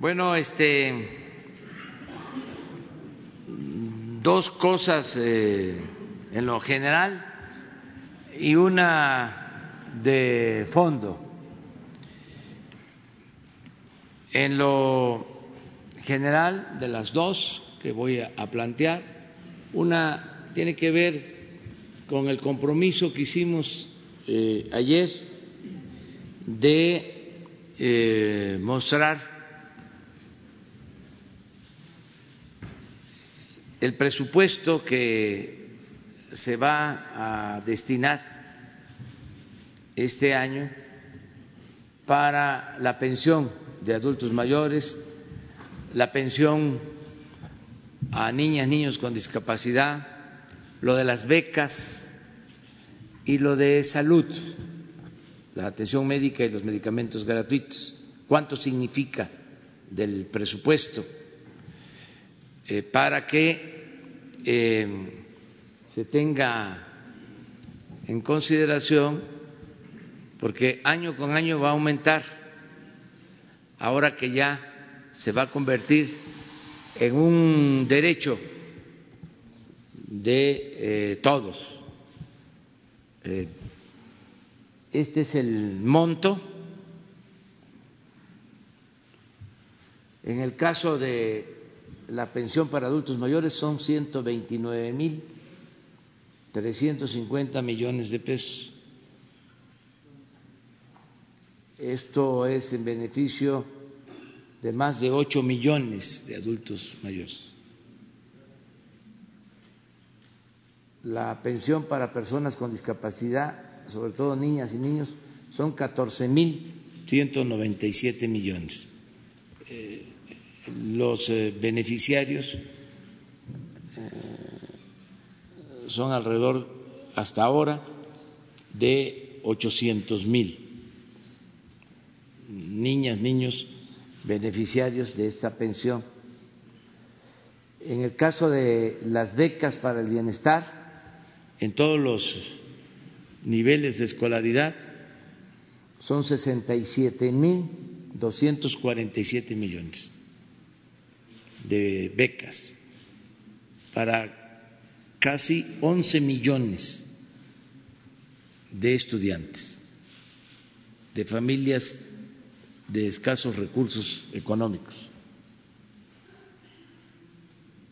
Bueno, este, dos cosas eh, en lo general y una de fondo. En lo general de las dos que voy a plantear, una tiene que ver con el compromiso que hicimos eh, ayer de eh, mostrar el presupuesto que se va a destinar este año para la pensión de adultos mayores, la pensión a niñas, niños con discapacidad, lo de las becas y lo de salud, la atención médica y los medicamentos gratuitos. ¿Cuánto significa del presupuesto? Eh, para que eh, se tenga en consideración, porque año con año va a aumentar, ahora que ya se va a convertir en un derecho de eh, todos. este es el monto. En el caso de la pensión para adultos mayores son 129 mil 350 millones de pesos. Esto es en beneficio de más de 8 millones de adultos mayores. La pensión para personas con discapacidad, sobre todo niñas y niños, son 14 mil 197 millones. Eh, los eh, beneficiarios eh, son alrededor hasta ahora de 800 mil niñas, niños beneficiarios de esta pensión. En el caso de las becas para el bienestar, en todos los niveles de escolaridad, son 67 mil 247 millones de becas para casi 11 millones de estudiantes de familias de escasos recursos económicos.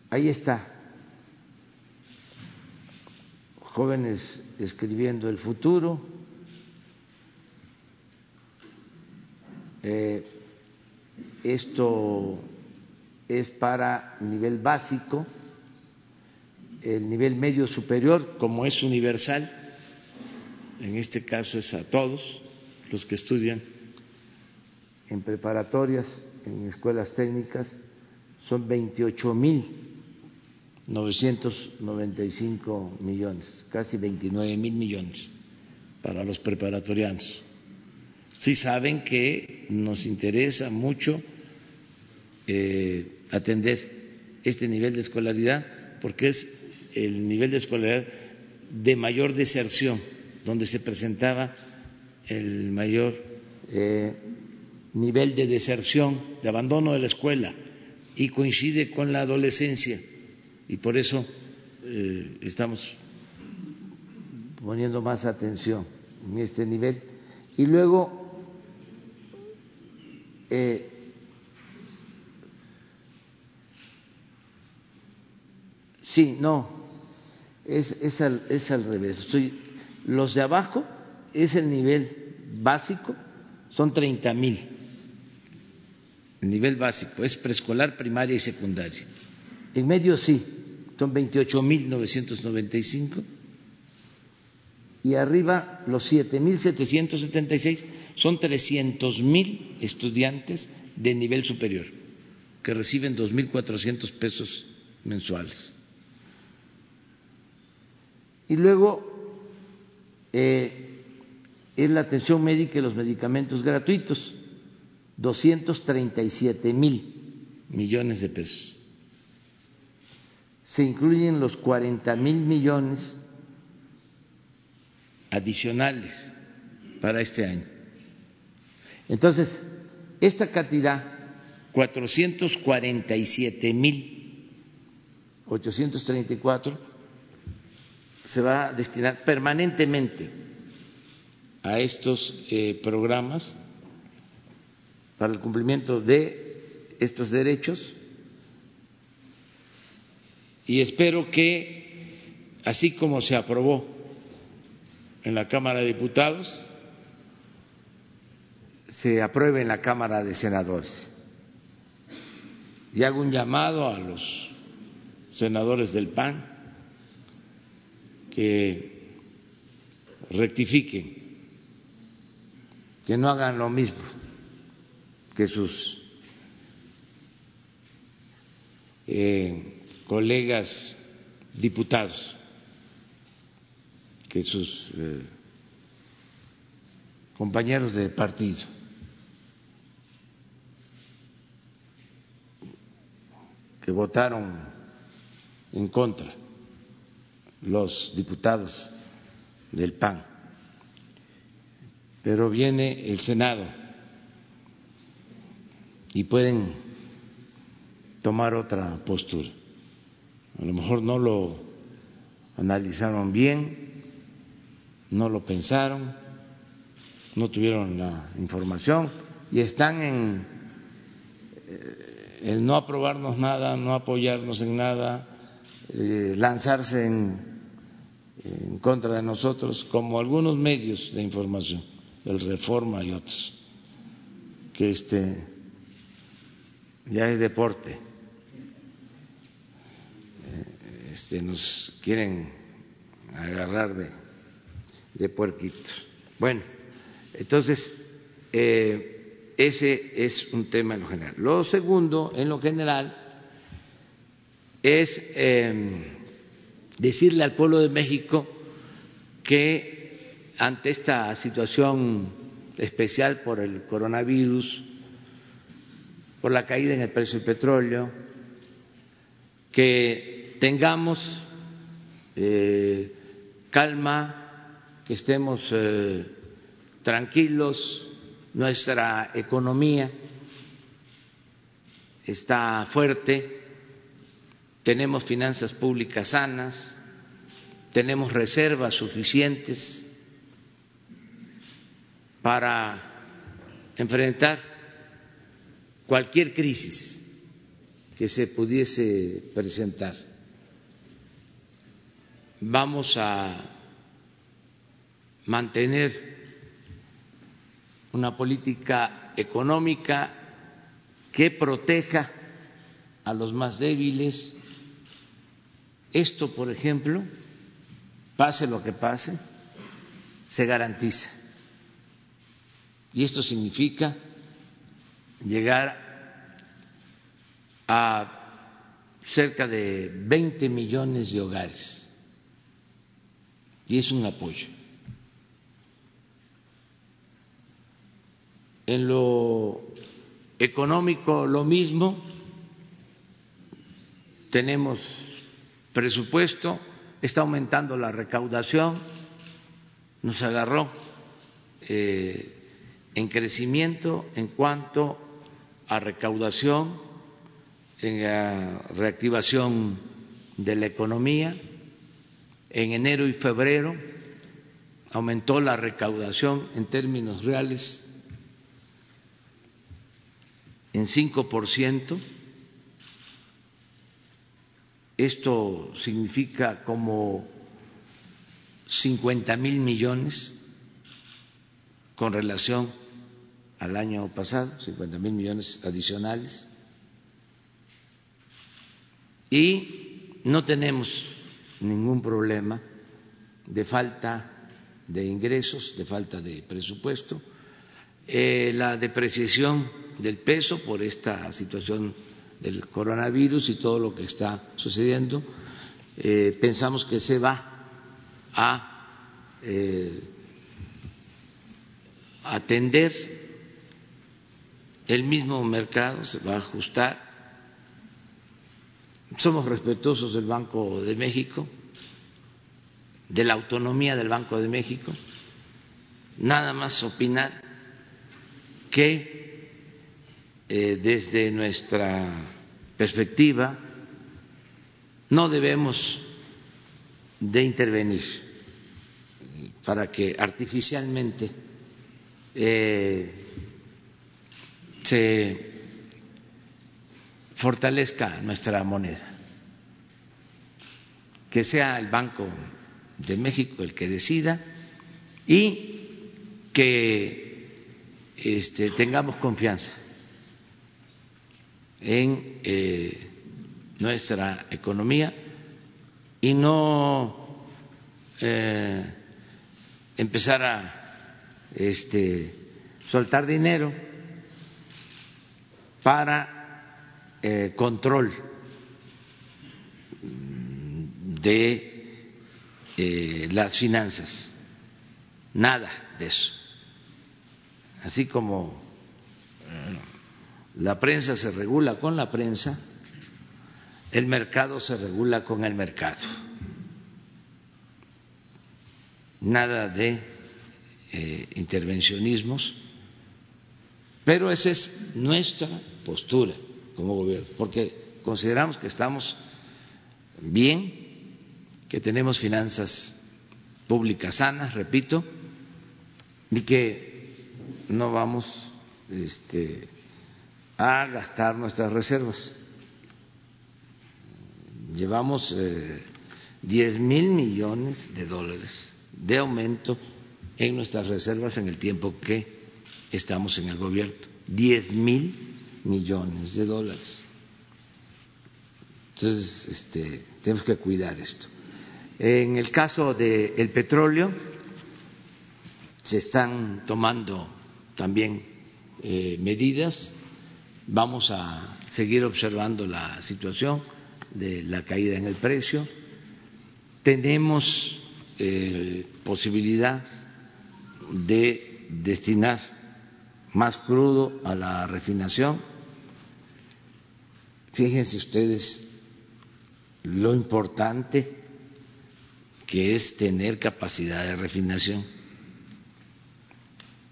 Ahí está, jóvenes escribiendo el futuro, eh, esto es para nivel básico, el nivel medio superior, como es universal, en este caso es a todos los que estudian en preparatorias, en escuelas técnicas, son 28 mil 995 millones, casi 29 mil millones para los preparatorianos. Sí saben que nos interesa mucho eh, atender este nivel de escolaridad porque es el nivel de escolaridad de mayor deserción, donde se presentaba el mayor eh, nivel de deserción, de abandono de la escuela, y coincide con la adolescencia, y por eso eh, estamos poniendo más atención en este nivel. Y luego, eh, Sí, no, es, es, al, es al revés. Estoy, los de abajo es el nivel básico, son 30 mil. El nivel básico es preescolar, primaria y secundaria. En medio sí, son 28 mil 995. Y arriba los 7.776 son 300 mil estudiantes de nivel superior que reciben 2.400 pesos mensuales. Y luego eh, es la atención médica y los medicamentos gratuitos, 237 mil millones de pesos. Se incluyen los 40 mil millones adicionales para este año. Entonces, esta cantidad 447 mil 834 se va a destinar permanentemente a estos eh, programas para el cumplimiento de estos derechos y espero que, así como se aprobó en la Cámara de Diputados, se apruebe en la Cámara de Senadores. Y hago un llamado a los senadores del PAN que rectifiquen, que no hagan lo mismo que sus eh, colegas diputados, que sus eh, compañeros de partido. que votaron en contra los diputados del PAN. Pero viene el Senado y pueden tomar otra postura. A lo mejor no lo analizaron bien, no lo pensaron, no tuvieron la información y están en eh, el no aprobarnos nada, no apoyarnos en nada, eh, lanzarse en, en contra de nosotros, como algunos medios de información, el Reforma y otros, que este ya es deporte este, nos quieren agarrar de, de puerquitos. Bueno, entonces, eh, ese es un tema en lo general. Lo segundo, en lo general, es em, decirle al pueblo de México que ante esta situación especial por el coronavirus, por la caída en el precio del petróleo, que tengamos eh, calma, que estemos eh, tranquilos, nuestra economía está fuerte, tenemos finanzas públicas sanas, tenemos reservas suficientes para enfrentar cualquier crisis que se pudiese presentar vamos a mantener una política económica que proteja a los más débiles. Esto, por ejemplo, pase lo que pase, se garantiza. Y esto significa llegar a cerca de 20 millones de hogares y es un apoyo. En lo económico lo mismo, tenemos presupuesto, está aumentando la recaudación, nos agarró eh, en crecimiento en cuanto a recaudación, en la reactivación de la economía en enero y febrero aumentó la recaudación en términos reales en 5%. Esto significa como 50 mil millones con relación al año pasado, 50 mil millones adicionales. Y no tenemos ningún problema de falta de ingresos, de falta de presupuesto. Eh, la depreciación del peso por esta situación del coronavirus y todo lo que está sucediendo, eh, pensamos que se va a eh, atender el mismo mercado, se va a ajustar. Somos respetuosos del Banco de México, de la autonomía del Banco de México, nada más opinar que eh, desde nuestra perspectiva, no debemos de intervenir para que artificialmente eh, se fortalezca nuestra moneda, que sea el Banco de México el que decida y que este, tengamos confianza en eh, nuestra economía y no eh, empezar a este, soltar dinero para eh, control de eh, las finanzas. Nada de eso. Así como la prensa se regula con la prensa, el mercado se regula con el mercado. Nada de eh, intervencionismos, pero esa es nuestra postura como gobierno, porque consideramos que estamos bien, que tenemos finanzas públicas sanas, repito, y que no vamos este, a gastar nuestras reservas. Llevamos eh, diez mil millones de dólares de aumento en nuestras reservas en el tiempo que estamos en el gobierno. Diez mil millones de dólares. Entonces, este, tenemos que cuidar esto. En el caso del petróleo, se están tomando también eh, medidas. Vamos a seguir observando la situación de la caída en el precio. Tenemos eh, posibilidad de destinar más crudo a la refinación. Fíjense ustedes lo importante que es tener capacidad de refinación.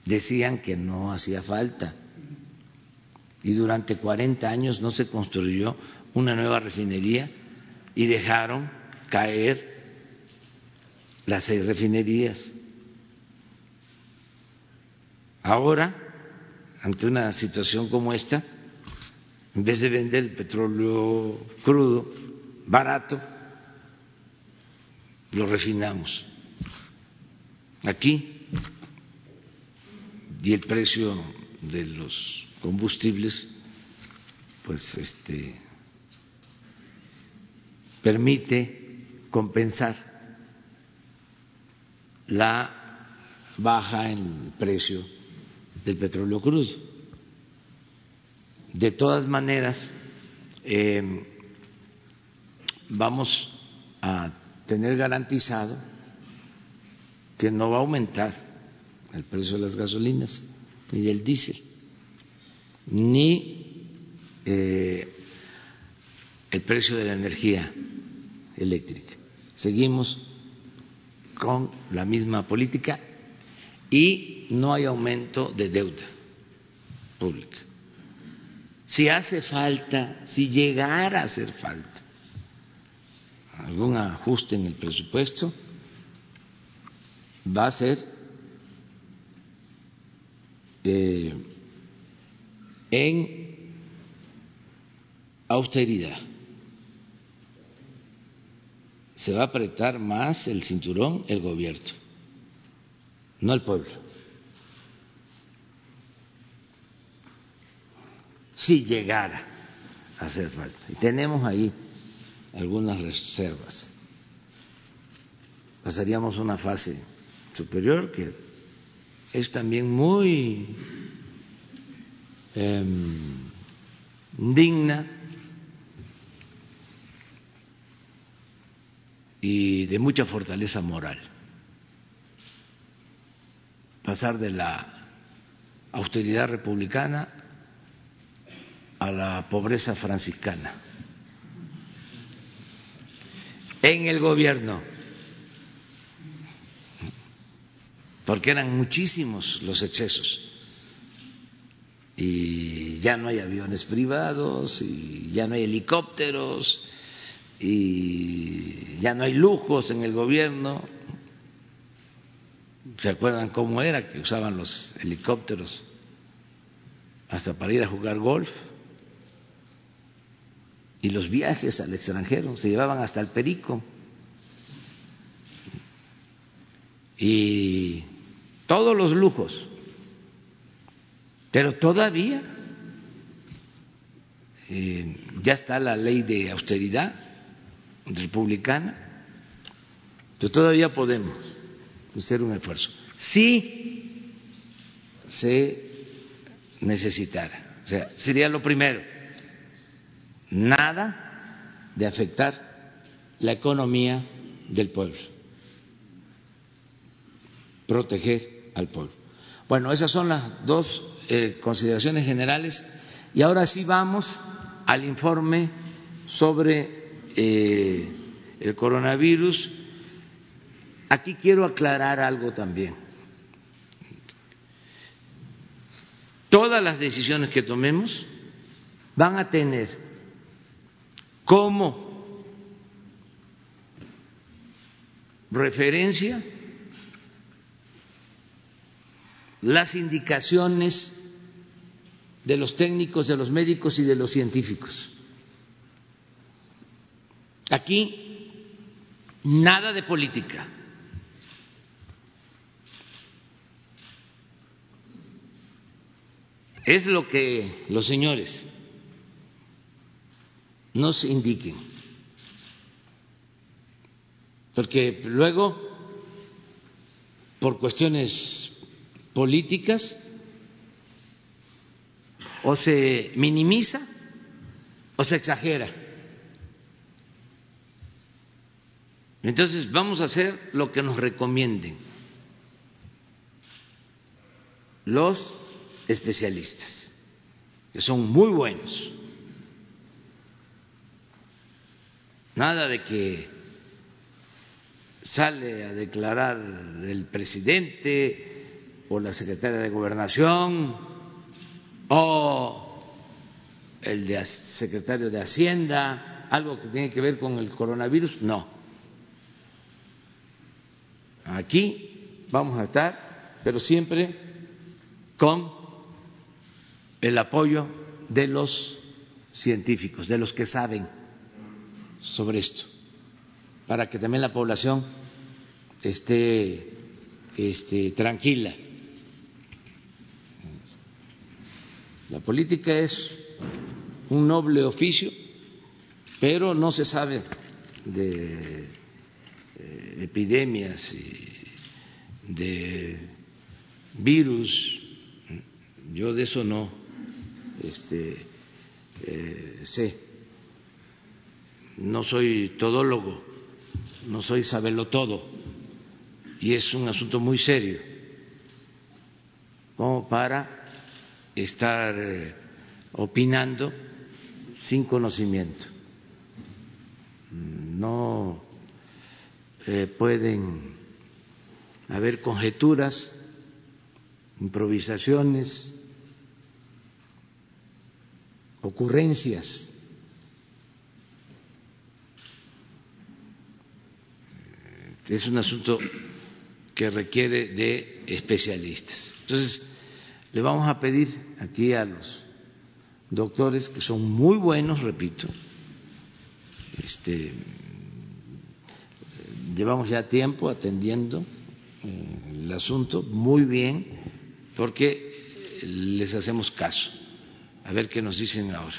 Decían que no hacía falta y durante 40 años no se construyó una nueva refinería y dejaron caer las seis refinerías. Ahora, ante una situación como esta, en vez de vender el petróleo crudo, barato, lo refinamos aquí y el precio de los combustibles pues este permite compensar la baja en el precio del petróleo crudo. De todas maneras, eh, vamos a tener garantizado que no va a aumentar el precio de las gasolinas ni del diésel, ni eh, el precio de la energía eléctrica. Seguimos con la misma política y no hay aumento de deuda pública. Si hace falta, si llegara a hacer falta algún ajuste en el presupuesto, va a ser eh, en austeridad se va a apretar más el cinturón el gobierno, no el pueblo. Si llegara a hacer falta. Y tenemos ahí algunas reservas. Pasaríamos una fase superior que es también muy em, digna y de mucha fortaleza moral. Pasar de la austeridad republicana a la pobreza franciscana. En el gobierno, porque eran muchísimos los excesos. Y ya no hay aviones privados y ya no hay helicópteros y ya no hay lujos en el gobierno. ¿Se acuerdan cómo era que usaban los helicópteros hasta para ir a jugar golf? Y los viajes al extranjero se llevaban hasta el perico. Y todos los lujos. Pero todavía eh, ya está la ley de austeridad republicana, pero todavía podemos hacer un esfuerzo. Si se necesitara, o sea, sería lo primero, nada de afectar la economía del pueblo, proteger al pueblo. Bueno, esas son las dos eh, consideraciones generales y ahora sí vamos al informe sobre eh, el coronavirus. Aquí quiero aclarar algo también. Todas las decisiones que tomemos van a tener como referencia las indicaciones de los técnicos, de los médicos y de los científicos. Aquí nada de política. Es lo que los señores nos indiquen. Porque luego, por cuestiones políticas, o se minimiza o se exagera. Entonces vamos a hacer lo que nos recomienden los especialistas, que son muy buenos. Nada de que sale a declarar el presidente o la secretaria de gobernación o el secretario de Hacienda, algo que tiene que ver con el coronavirus, no Aquí vamos a estar, pero siempre con el apoyo de los científicos, de los que saben sobre esto, para que también la población esté tranquila. La política es un noble oficio, pero no se sabe de eh, epidemias y de virus, yo de eso no este, eh, sé, no soy todólogo, no soy sabelo todo, y es un asunto muy serio, como para estar eh, opinando sin conocimiento. No eh, pueden haber conjeturas, improvisaciones, ocurrencias. Es un asunto que requiere de especialistas. Entonces, le vamos a pedir aquí a los doctores, que son muy buenos, repito, este, llevamos ya tiempo atendiendo eh, el asunto muy bien porque les hacemos caso. A ver qué nos dicen ahora.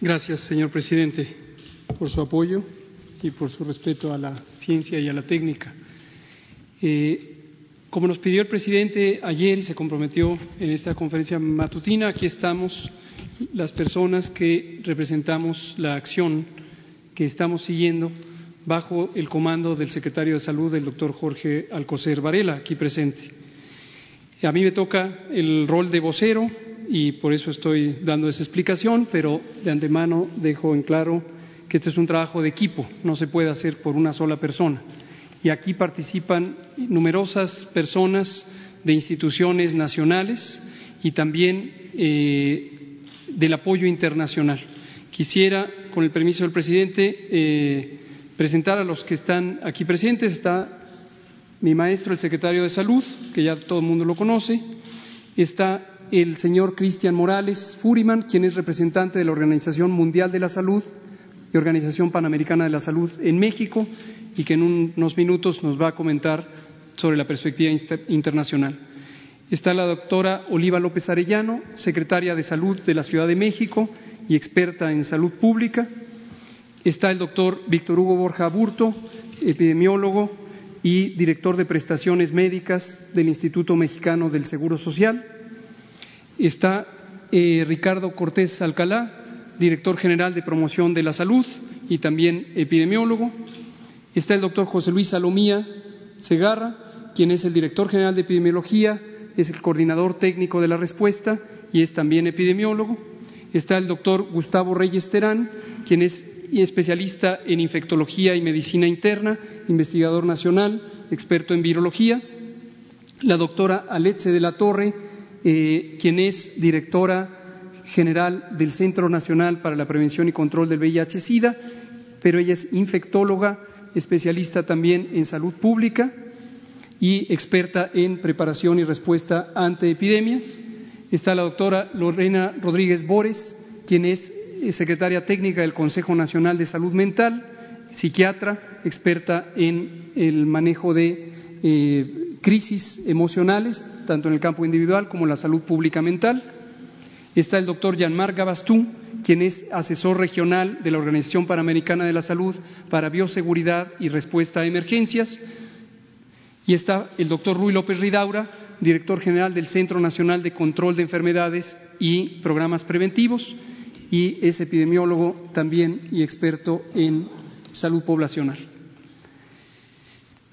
Gracias, señor presidente, por su apoyo y por su respeto a la ciencia y a la técnica. Eh, como nos pidió el presidente ayer y se comprometió en esta conferencia matutina, aquí estamos las personas que representamos la acción que estamos siguiendo bajo el comando del secretario de Salud, el doctor Jorge Alcocer Varela, aquí presente. A mí me toca el rol de vocero y por eso estoy dando esa explicación, pero de antemano dejo en claro este es un trabajo de equipo, no se puede hacer por una sola persona. y aquí participan numerosas personas de instituciones nacionales y también eh, del apoyo internacional. Quisiera, con el permiso del presidente, eh, presentar a los que están aquí presentes. Está mi maestro, el secretario de Salud, que ya todo el mundo lo conoce. Está el señor Cristian Morales Furiman, quien es representante de la Organización Mundial de la Salud y Organización Panamericana de la Salud en México y que en unos minutos nos va a comentar sobre la perspectiva internacional. Está la doctora Oliva López Arellano, secretaria de Salud de la Ciudad de México y experta en salud pública. Está el doctor Víctor Hugo Borja Burto, epidemiólogo y director de prestaciones médicas del Instituto Mexicano del Seguro Social. Está eh, Ricardo Cortés Alcalá, director general de promoción de la salud y también epidemiólogo. Está el doctor José Luis Salomía Segarra, quien es el director general de epidemiología, es el coordinador técnico de la respuesta y es también epidemiólogo. Está el doctor Gustavo Reyes Terán, quien es especialista en infectología y medicina interna, investigador nacional, experto en virología. La doctora Aletze de la Torre, eh, quien es directora general del Centro Nacional para la Prevención y Control del VIH-Sida, pero ella es infectóloga especialista también en salud pública y experta en preparación y respuesta ante epidemias. Está la doctora Lorena Rodríguez Bores, quien es secretaria técnica del Consejo Nacional de Salud Mental, psiquiatra, experta en el manejo de eh, crisis emocionales, tanto en el campo individual como en la salud pública mental. Está el doctor Jean-Marc Gabastú, quien es asesor regional de la Organización Panamericana de la Salud para Bioseguridad y Respuesta a Emergencias. Y está el doctor Rui López Ridaura, director general del Centro Nacional de Control de Enfermedades y Programas Preventivos, y es epidemiólogo también y experto en salud poblacional.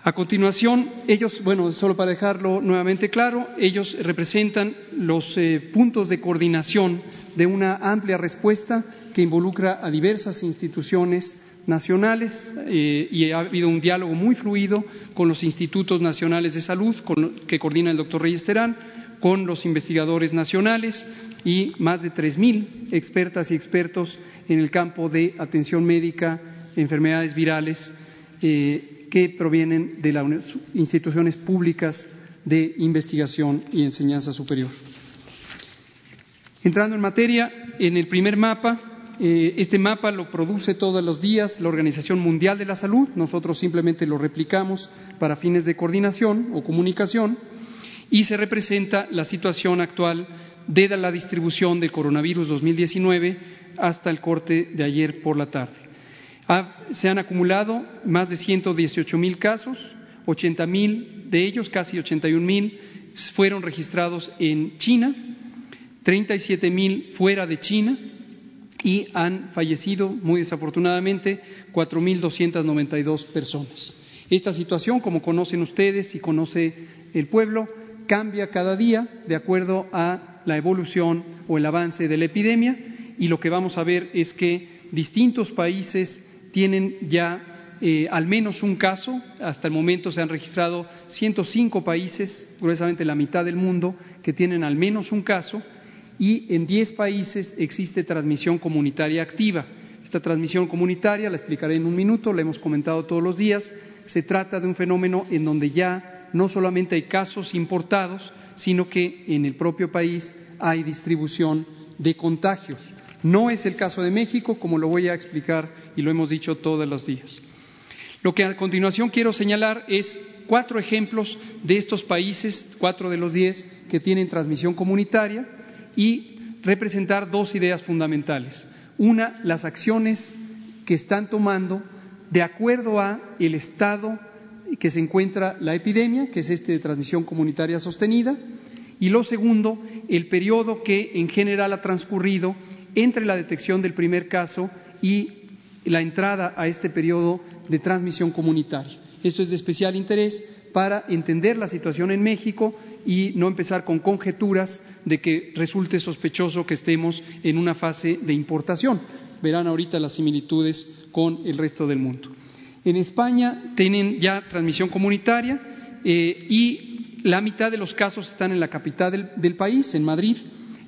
A continuación, ellos, bueno, solo para dejarlo nuevamente claro, ellos representan los eh, puntos de coordinación de una amplia respuesta que involucra a diversas instituciones nacionales eh, y ha habido un diálogo muy fluido con los institutos nacionales de salud que coordina el doctor Reyes Terán, con los investigadores nacionales y más de 3.000 expertas y expertos en el campo de atención médica, enfermedades virales, eh, que provienen de las instituciones públicas de investigación y enseñanza superior. Entrando en materia, en el primer mapa, eh, este mapa lo produce todos los días la Organización Mundial de la Salud, nosotros simplemente lo replicamos para fines de coordinación o comunicación y se representa la situación actual de la distribución del coronavirus 2019 hasta el corte de ayer por la tarde se han acumulado más de 118 mil casos, 80 mil de ellos, casi 81 mil, fueron registrados en China, 37 mil fuera de China y han fallecido, muy desafortunadamente, 4.292 personas. Esta situación, como conocen ustedes y conoce el pueblo, cambia cada día de acuerdo a la evolución o el avance de la epidemia y lo que vamos a ver es que distintos países tienen ya eh, al menos un caso. Hasta el momento se han registrado 105 países, gruesamente la mitad del mundo, que tienen al menos un caso y en 10 países existe transmisión comunitaria activa. Esta transmisión comunitaria, la explicaré en un minuto, la hemos comentado todos los días, se trata de un fenómeno en donde ya no solamente hay casos importados, sino que en el propio país hay distribución de contagios. No es el caso de México, como lo voy a explicar y lo hemos dicho todos los días. Lo que a continuación quiero señalar es cuatro ejemplos de estos países, cuatro de los diez, que tienen transmisión comunitaria y representar dos ideas fundamentales. Una, las acciones que están tomando de acuerdo a el estado que se encuentra la epidemia, que es este de transmisión comunitaria sostenida, y lo segundo, el periodo que en general ha transcurrido entre la detección del primer caso y la entrada a este periodo de transmisión comunitaria. Esto es de especial interés para entender la situación en México y no empezar con conjeturas de que resulte sospechoso que estemos en una fase de importación. Verán ahorita las similitudes con el resto del mundo. En España tienen ya transmisión comunitaria eh, y la mitad de los casos están en la capital del, país, en Madrid,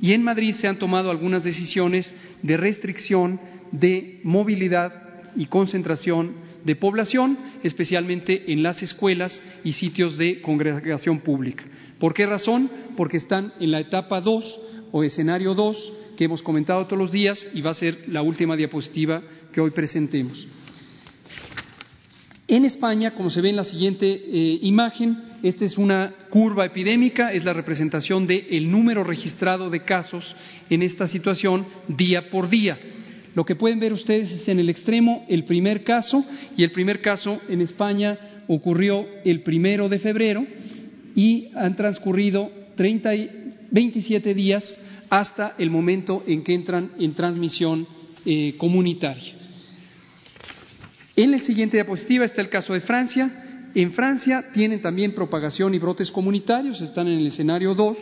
y en Madrid se han tomado algunas decisiones de restricción de movilidad y concentración de población, especialmente en las escuelas y sitios de congregación pública. ¿Por qué razón? Porque están en la etapa 2 o escenario 2 que hemos comentado todos los días y va a ser la última diapositiva que hoy presentemos. En España, como se ve en la siguiente eh, imagen, esta es una curva epidémica, es la representación del número registrado de casos en esta situación día por día. Lo que pueden ver ustedes es en el extremo el primer caso, y el primer caso en España ocurrió el primero de febrero y han transcurrido 30 27 días hasta el momento en que entran en transmisión eh, comunitaria. En la siguiente diapositiva está el caso de Francia. En Francia tienen también propagación y brotes comunitarios, están en el escenario 2,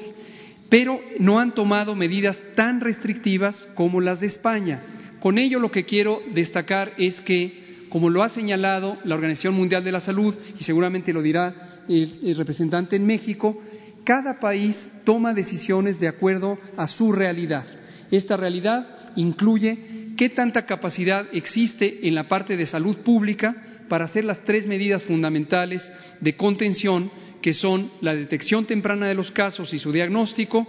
pero no han tomado medidas tan restrictivas como las de España. Con ello lo que quiero destacar es que, como lo ha señalado la Organización Mundial de la Salud, y seguramente lo dirá el representante en México, cada país toma decisiones de acuerdo a su realidad. Esta realidad incluye qué tanta capacidad existe en la parte de salud pública para hacer las tres medidas fundamentales de contención, que son la detección temprana de los casos y su diagnóstico,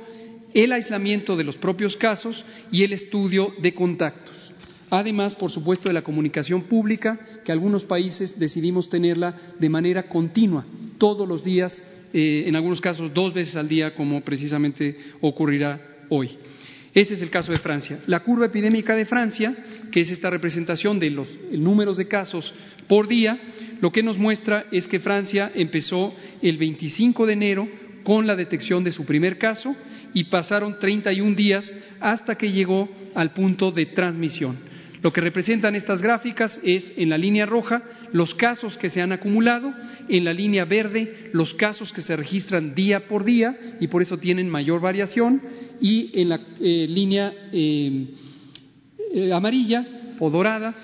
el aislamiento de los propios casos y el estudio de contactos. Además, por supuesto, de la comunicación pública, que algunos países decidimos tenerla de manera continua, todos los días, eh, en algunos casos dos veces al día, como precisamente ocurrirá hoy. Ese es el caso de Francia. La curva epidémica de Francia, que es esta representación de los números de casos por día, lo que nos muestra es que Francia empezó el 25 de enero con la detección de su primer caso y pasaron 31 días hasta que llegó al punto de transmisión. Lo que representan estas gráficas es en la línea roja los casos que se han acumulado, en la línea verde los casos que se registran día por día y por eso tienen mayor variación y en la eh, línea eh, eh, amarilla o dorada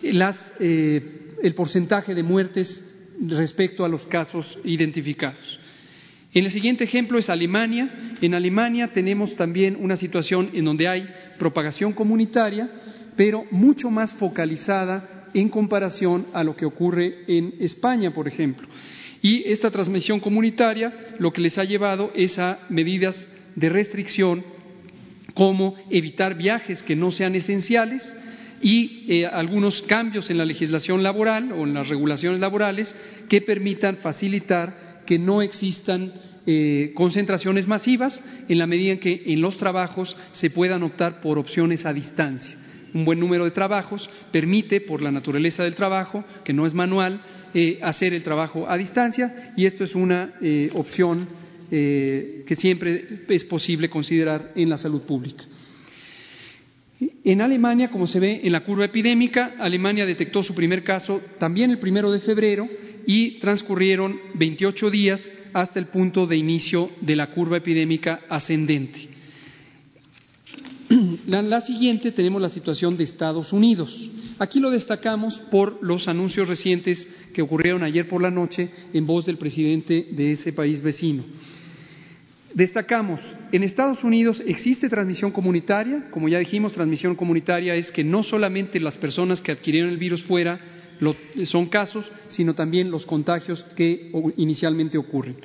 el porcentaje de muertes respecto a los casos identificados. En el siguiente ejemplo es Alemania. En Alemania tenemos también una situación en donde hay propagación comunitaria pero mucho más focalizada en comparación a lo que ocurre en España, por ejemplo. Y esta transmisión comunitaria lo que les ha llevado es a medidas de restricción como evitar viajes que no sean esenciales y eh, algunos cambios en la legislación laboral o en las regulaciones laborales que permitan facilitar que no existan eh, concentraciones masivas en la medida en que en los trabajos se puedan optar por opciones a distancia un buen número de trabajos, permite, por la naturaleza del trabajo, que no es manual, eh, hacer el trabajo a distancia y esto es una eh, opción que siempre es posible considerar en la salud pública. En Alemania, como se ve en la curva epidémica, Alemania detectó su primer caso también el primero de febrero y transcurrieron 28 días hasta el punto de inicio de la curva epidémica ascendente. La, la, siguiente tenemos la situación de Estados Unidos. Aquí lo destacamos por los anuncios recientes que ocurrieron ayer por la noche en voz del presidente de ese país vecino. Destacamos, en Estados Unidos existe transmisión comunitaria, como ya dijimos, transmisión comunitaria es que no solamente las personas que adquirieron el virus fuera son casos, sino también los contagios que inicialmente ocurren.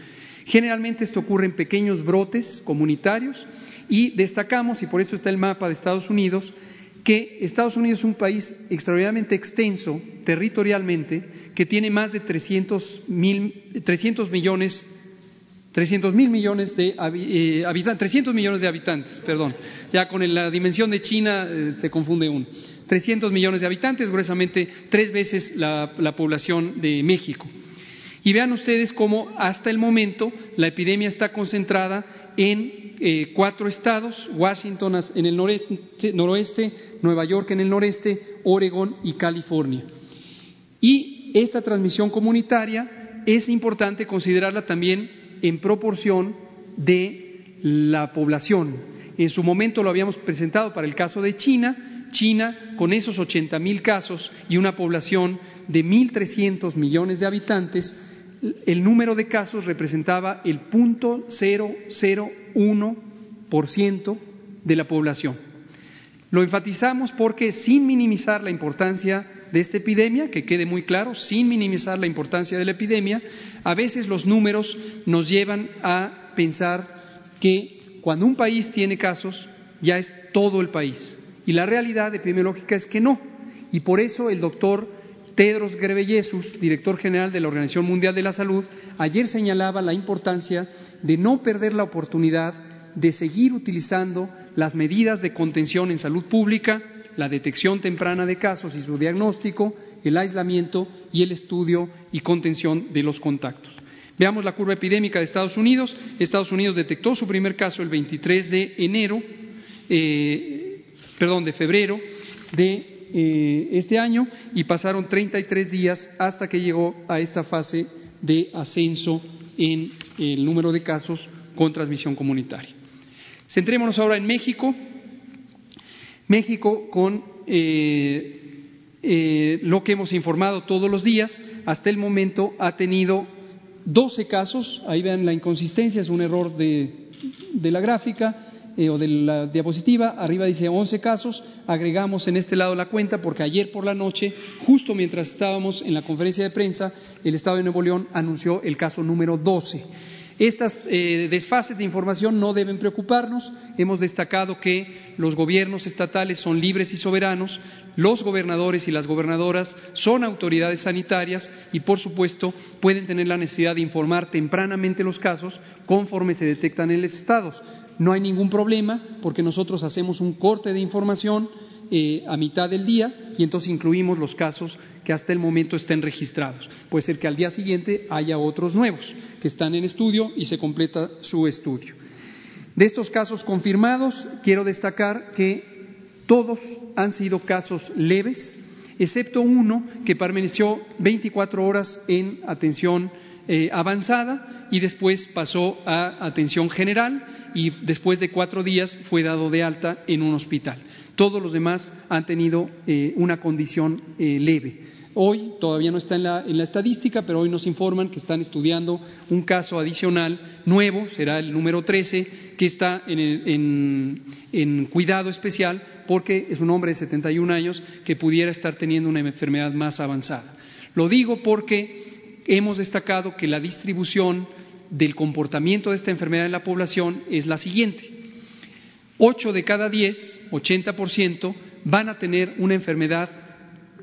Generalmente esto ocurre en pequeños brotes comunitarios y destacamos, y por eso está el mapa de Estados Unidos, que Estados Unidos es un país extraordinariamente extenso territorialmente, que tiene más de 300, millones 300 mil millones de eh, habitantes, 300 millones de habitantes, perdón. Ya con la dimensión de China eh, se confunde uno. 300 millones de habitantes, gruesamente tres veces la, la población de México. Y vean ustedes cómo hasta el momento la epidemia está concentrada en eh, cuatro estados, Washington en el noroeste, Nueva York en el noreste, Oregon y California. Y esta transmisión comunitaria es importante considerarla también en proporción de la población. En su momento lo habíamos presentado para el caso de China. China, con esos 80 mil casos y una población de 1.300 millones de habitantes, el número de casos representaba el 0.001% de la población. Lo enfatizamos porque sin minimizar la importancia de esta epidemia, que quede muy claro, sin minimizar la importancia de la epidemia, a veces los números nos llevan a pensar que cuando un país tiene casos, ya es todo el país. Y la realidad epidemiológica es que no. Y por eso el doctor Tedros Ghebreyesus, director general de la Organización Mundial de la Salud, ayer señalaba la importancia de no perder la oportunidad de seguir utilizando las medidas de contención en salud pública, la detección temprana de casos y su diagnóstico, el aislamiento y el estudio y contención de los contactos. Veamos la curva epidémica de Estados Unidos. Estados Unidos detectó su primer caso el 23 de enero, eh, perdón, de febrero de eh, este año y pasaron 33 días hasta que llegó a esta fase de ascenso en el número de casos con transmisión comunitaria. Centrémonos ahora en México. México con eh, eh, lo que hemos informado todos los días, hasta el momento ha tenido 12 casos, ahí vean la inconsistencia, es un error de, la gráfica eh, o de la diapositiva, arriba dice 11 casos, agregamos en este lado la cuenta porque ayer por la noche, justo mientras estábamos en la conferencia de prensa, el Estado de Nuevo León anunció el caso número 12. Estas eh, desfases de información no deben preocuparnos. Hemos destacado que los gobiernos estatales son libres y soberanos, los gobernadores y las gobernadoras son autoridades sanitarias y, por supuesto, pueden tener la necesidad de informar tempranamente los casos conforme se detectan en los estados. No hay ningún problema porque nosotros hacemos un corte de información eh, a mitad del día y entonces incluimos los casos que hasta el momento estén registrados. Puede ser que al día siguiente haya otros nuevos que están en estudio y se completa su estudio. De estos casos confirmados, quiero destacar que todos han sido casos leves, excepto uno que permaneció 24 horas en atención eh, avanzada y después pasó a atención general y después de cuatro días fue dado de alta en un hospital. Todos los demás han tenido eh, una condición eh, leve. Hoy todavía no está en la, estadística, pero hoy nos informan que están estudiando un caso adicional nuevo, será el número 13, que está en, cuidado especial porque es un hombre de 71 años que pudiera estar teniendo una enfermedad más avanzada. Lo digo porque hemos destacado que la distribución del comportamiento de esta enfermedad en la población es la siguiente. Ocho de cada diez, 80%, van a tener una enfermedad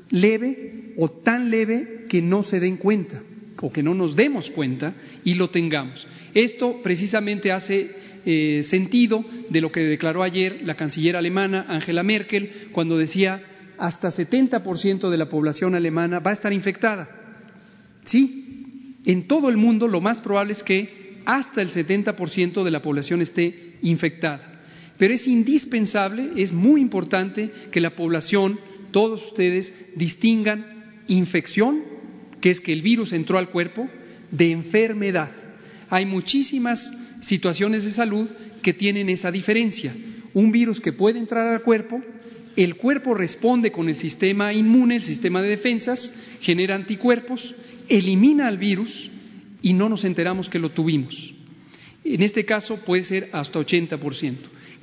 leve o tan leve que no se den cuenta o que no nos demos cuenta y lo tengamos. Esto precisamente hace eh, sentido de lo que declaró ayer la canciller alemana Angela Merkel cuando decía hasta 70% de la población alemana va a estar infectada. Sí, en todo el mundo lo más probable es que hasta el 70% de la población esté infectada. Pero es indispensable, es muy importante que la población todos ustedes distingan infección, que es que el virus entró al cuerpo, de enfermedad. Hay muchísimas situaciones de salud que tienen esa diferencia. Un virus que puede entrar al cuerpo, el cuerpo responde con el sistema inmune, el sistema de defensas, genera anticuerpos, elimina al virus y no nos enteramos que lo tuvimos. En este caso puede ser hasta 80%.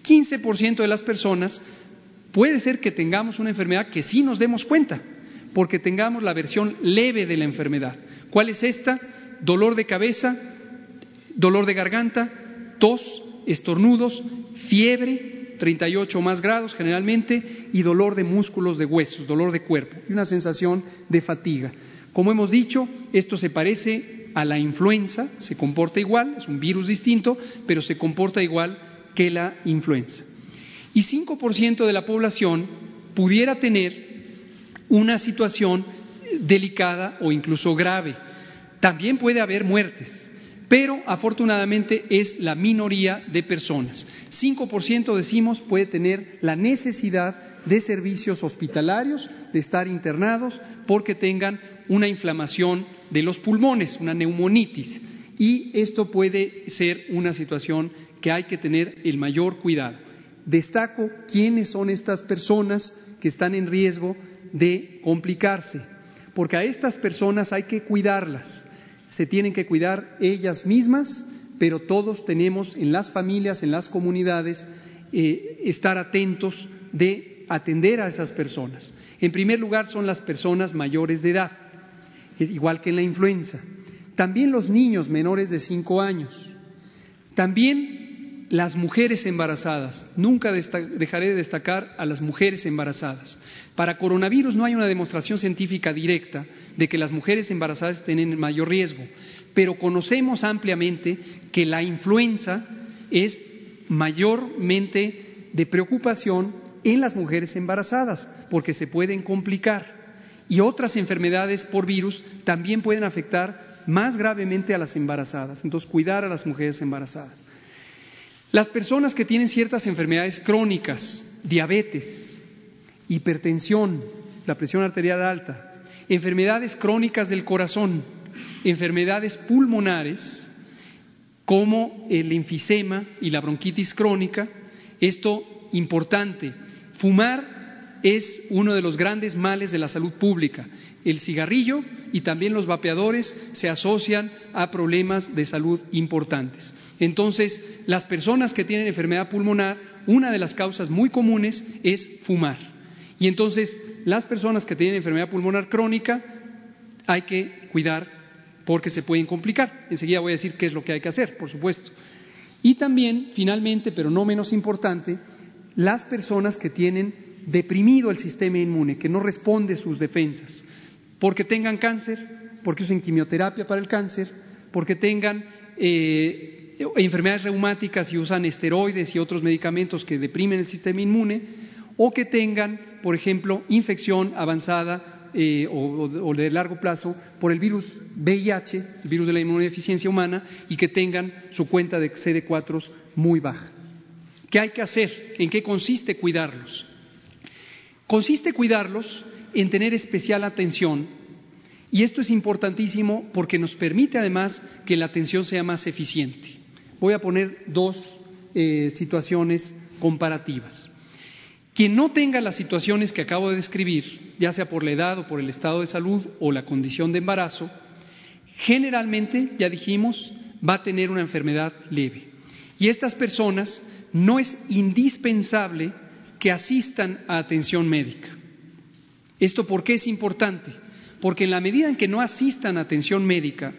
15% de las personas Puede ser que tengamos una enfermedad que sí nos demos cuenta, porque tengamos la versión leve de la enfermedad. ¿Cuál es esta? Dolor de cabeza, dolor de garganta, tos, estornudos, fiebre, 38 o más grados generalmente, y dolor de músculos de huesos, dolor de cuerpo, y una sensación de fatiga. Como hemos dicho, esto se parece a la influenza, se comporta igual, es un virus distinto, pero se comporta igual que la influenza y 5% de la población pudiera tener una situación delicada o incluso grave. También puede haber muertes, pero afortunadamente es la minoría de personas. 5% decimos puede tener la necesidad de servicios hospitalarios, de estar internados porque tengan una inflamación de los pulmones, una neumonitis. Y esto puede ser una situación que hay que tener el mayor cuidado destaco quiénes son estas personas que están en riesgo de complicarse. porque a estas personas hay que cuidarlas. Se tienen que cuidar ellas mismas, pero todos tenemos en las familias, en las comunidades, eh, estar atentos de atender a esas personas. En primer lugar son las personas mayores de edad, igual que en la influenza. También los niños menores de cinco años. También las mujeres embarazadas. Nunca dejaré de destacar a las mujeres embarazadas. Para coronavirus no hay una demostración científica directa de que las mujeres embarazadas tienen mayor riesgo, pero conocemos ampliamente que la influenza es mayormente de preocupación en las mujeres embarazadas, porque se pueden complicar. Y otras enfermedades por virus también pueden afectar más gravemente a las embarazadas. Entonces, cuidar a las mujeres embarazadas. Las personas que tienen ciertas enfermedades crónicas, diabetes, hipertensión, la presión arterial alta, enfermedades crónicas del corazón, enfermedades pulmonares como el enfisema y la bronquitis crónica. Esto importante, fumar es uno de los grandes males de la salud pública. El cigarrillo y también los vapeadores se asocian a problemas de salud importantes. Entonces, las personas que tienen enfermedad pulmonar, una de las causas muy comunes es fumar. Y entonces las personas que tienen enfermedad pulmonar crónica hay que cuidar porque se pueden complicar. Enseguida voy a decir qué es lo que hay que hacer, por supuesto. Y también, finalmente, pero no menos importante, las personas que tienen deprimido el sistema inmune, que no responde sus defensas, porque tengan cáncer, porque usen quimioterapia para el cáncer, porque tengan eh, enfermedades reumáticas y usan esteroides y otros medicamentos que deprimen el sistema inmune, o que tengan, por ejemplo, infección avanzada eh, o, de largo plazo por el virus VIH, el virus de la inmunodeficiencia humana, y que tengan su cuenta de CD4 muy baja. ¿Qué hay que hacer? ¿En qué consiste cuidarlos? Consiste cuidarlos en tener especial atención y esto es importantísimo porque nos permite además que la atención sea más eficiente. Voy a poner dos eh, situaciones comparativas. Quien no tenga las situaciones que acabo de describir, ya sea por la edad o por el estado de salud o la condición de embarazo, generalmente, ya dijimos, va a tener una enfermedad leve. Y estas personas no es indispensable que asistan a atención médica. ¿Esto por qué es importante? Porque en la medida en que no asistan a atención médica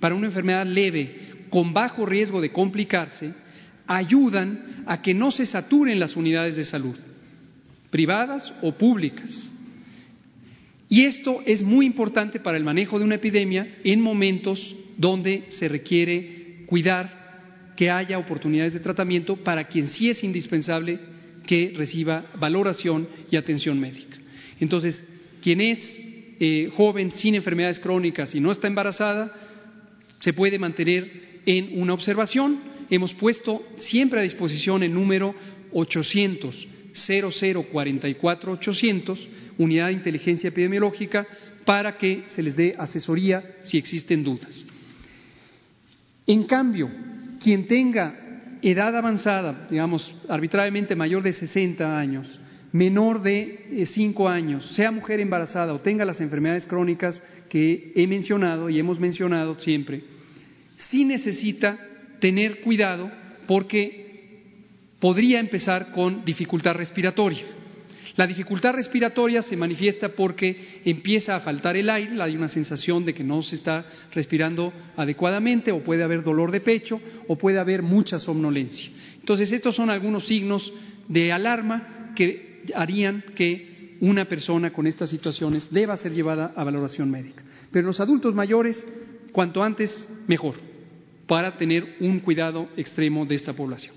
para una enfermedad leve con bajo riesgo de complicarse, ayudan a que no se saturen las unidades de salud privadas o públicas. Y esto es muy importante para el manejo de una epidemia en momentos donde se requiere cuidar que haya oportunidades de tratamiento para quien sí es indispensable que reciba valoración y atención médica. Entonces, quien es eh, joven sin enfermedades crónicas y no está embarazada, se puede mantener en una observación. Hemos puesto siempre a disposición el número 800 0044-800, Unidad de Inteligencia Epidemiológica, para que se les dé asesoría si existen dudas. En cambio, quien tenga edad avanzada, digamos, arbitrariamente mayor de 60 años, menor de 5 años, sea mujer embarazada o tenga las enfermedades crónicas que he mencionado y hemos mencionado siempre, sí necesita tener cuidado porque podría empezar con dificultad respiratoria. La dificultad respiratoria se manifiesta porque empieza a faltar el aire, hay una sensación de que no se está respirando adecuadamente o puede haber dolor de pecho o puede haber mucha somnolencia. Entonces, estos son algunos signos de alarma que harían que una persona con estas situaciones deba ser llevada a valoración médica. Pero los adultos mayores, cuanto antes, mejor, para tener un cuidado extremo de esta población.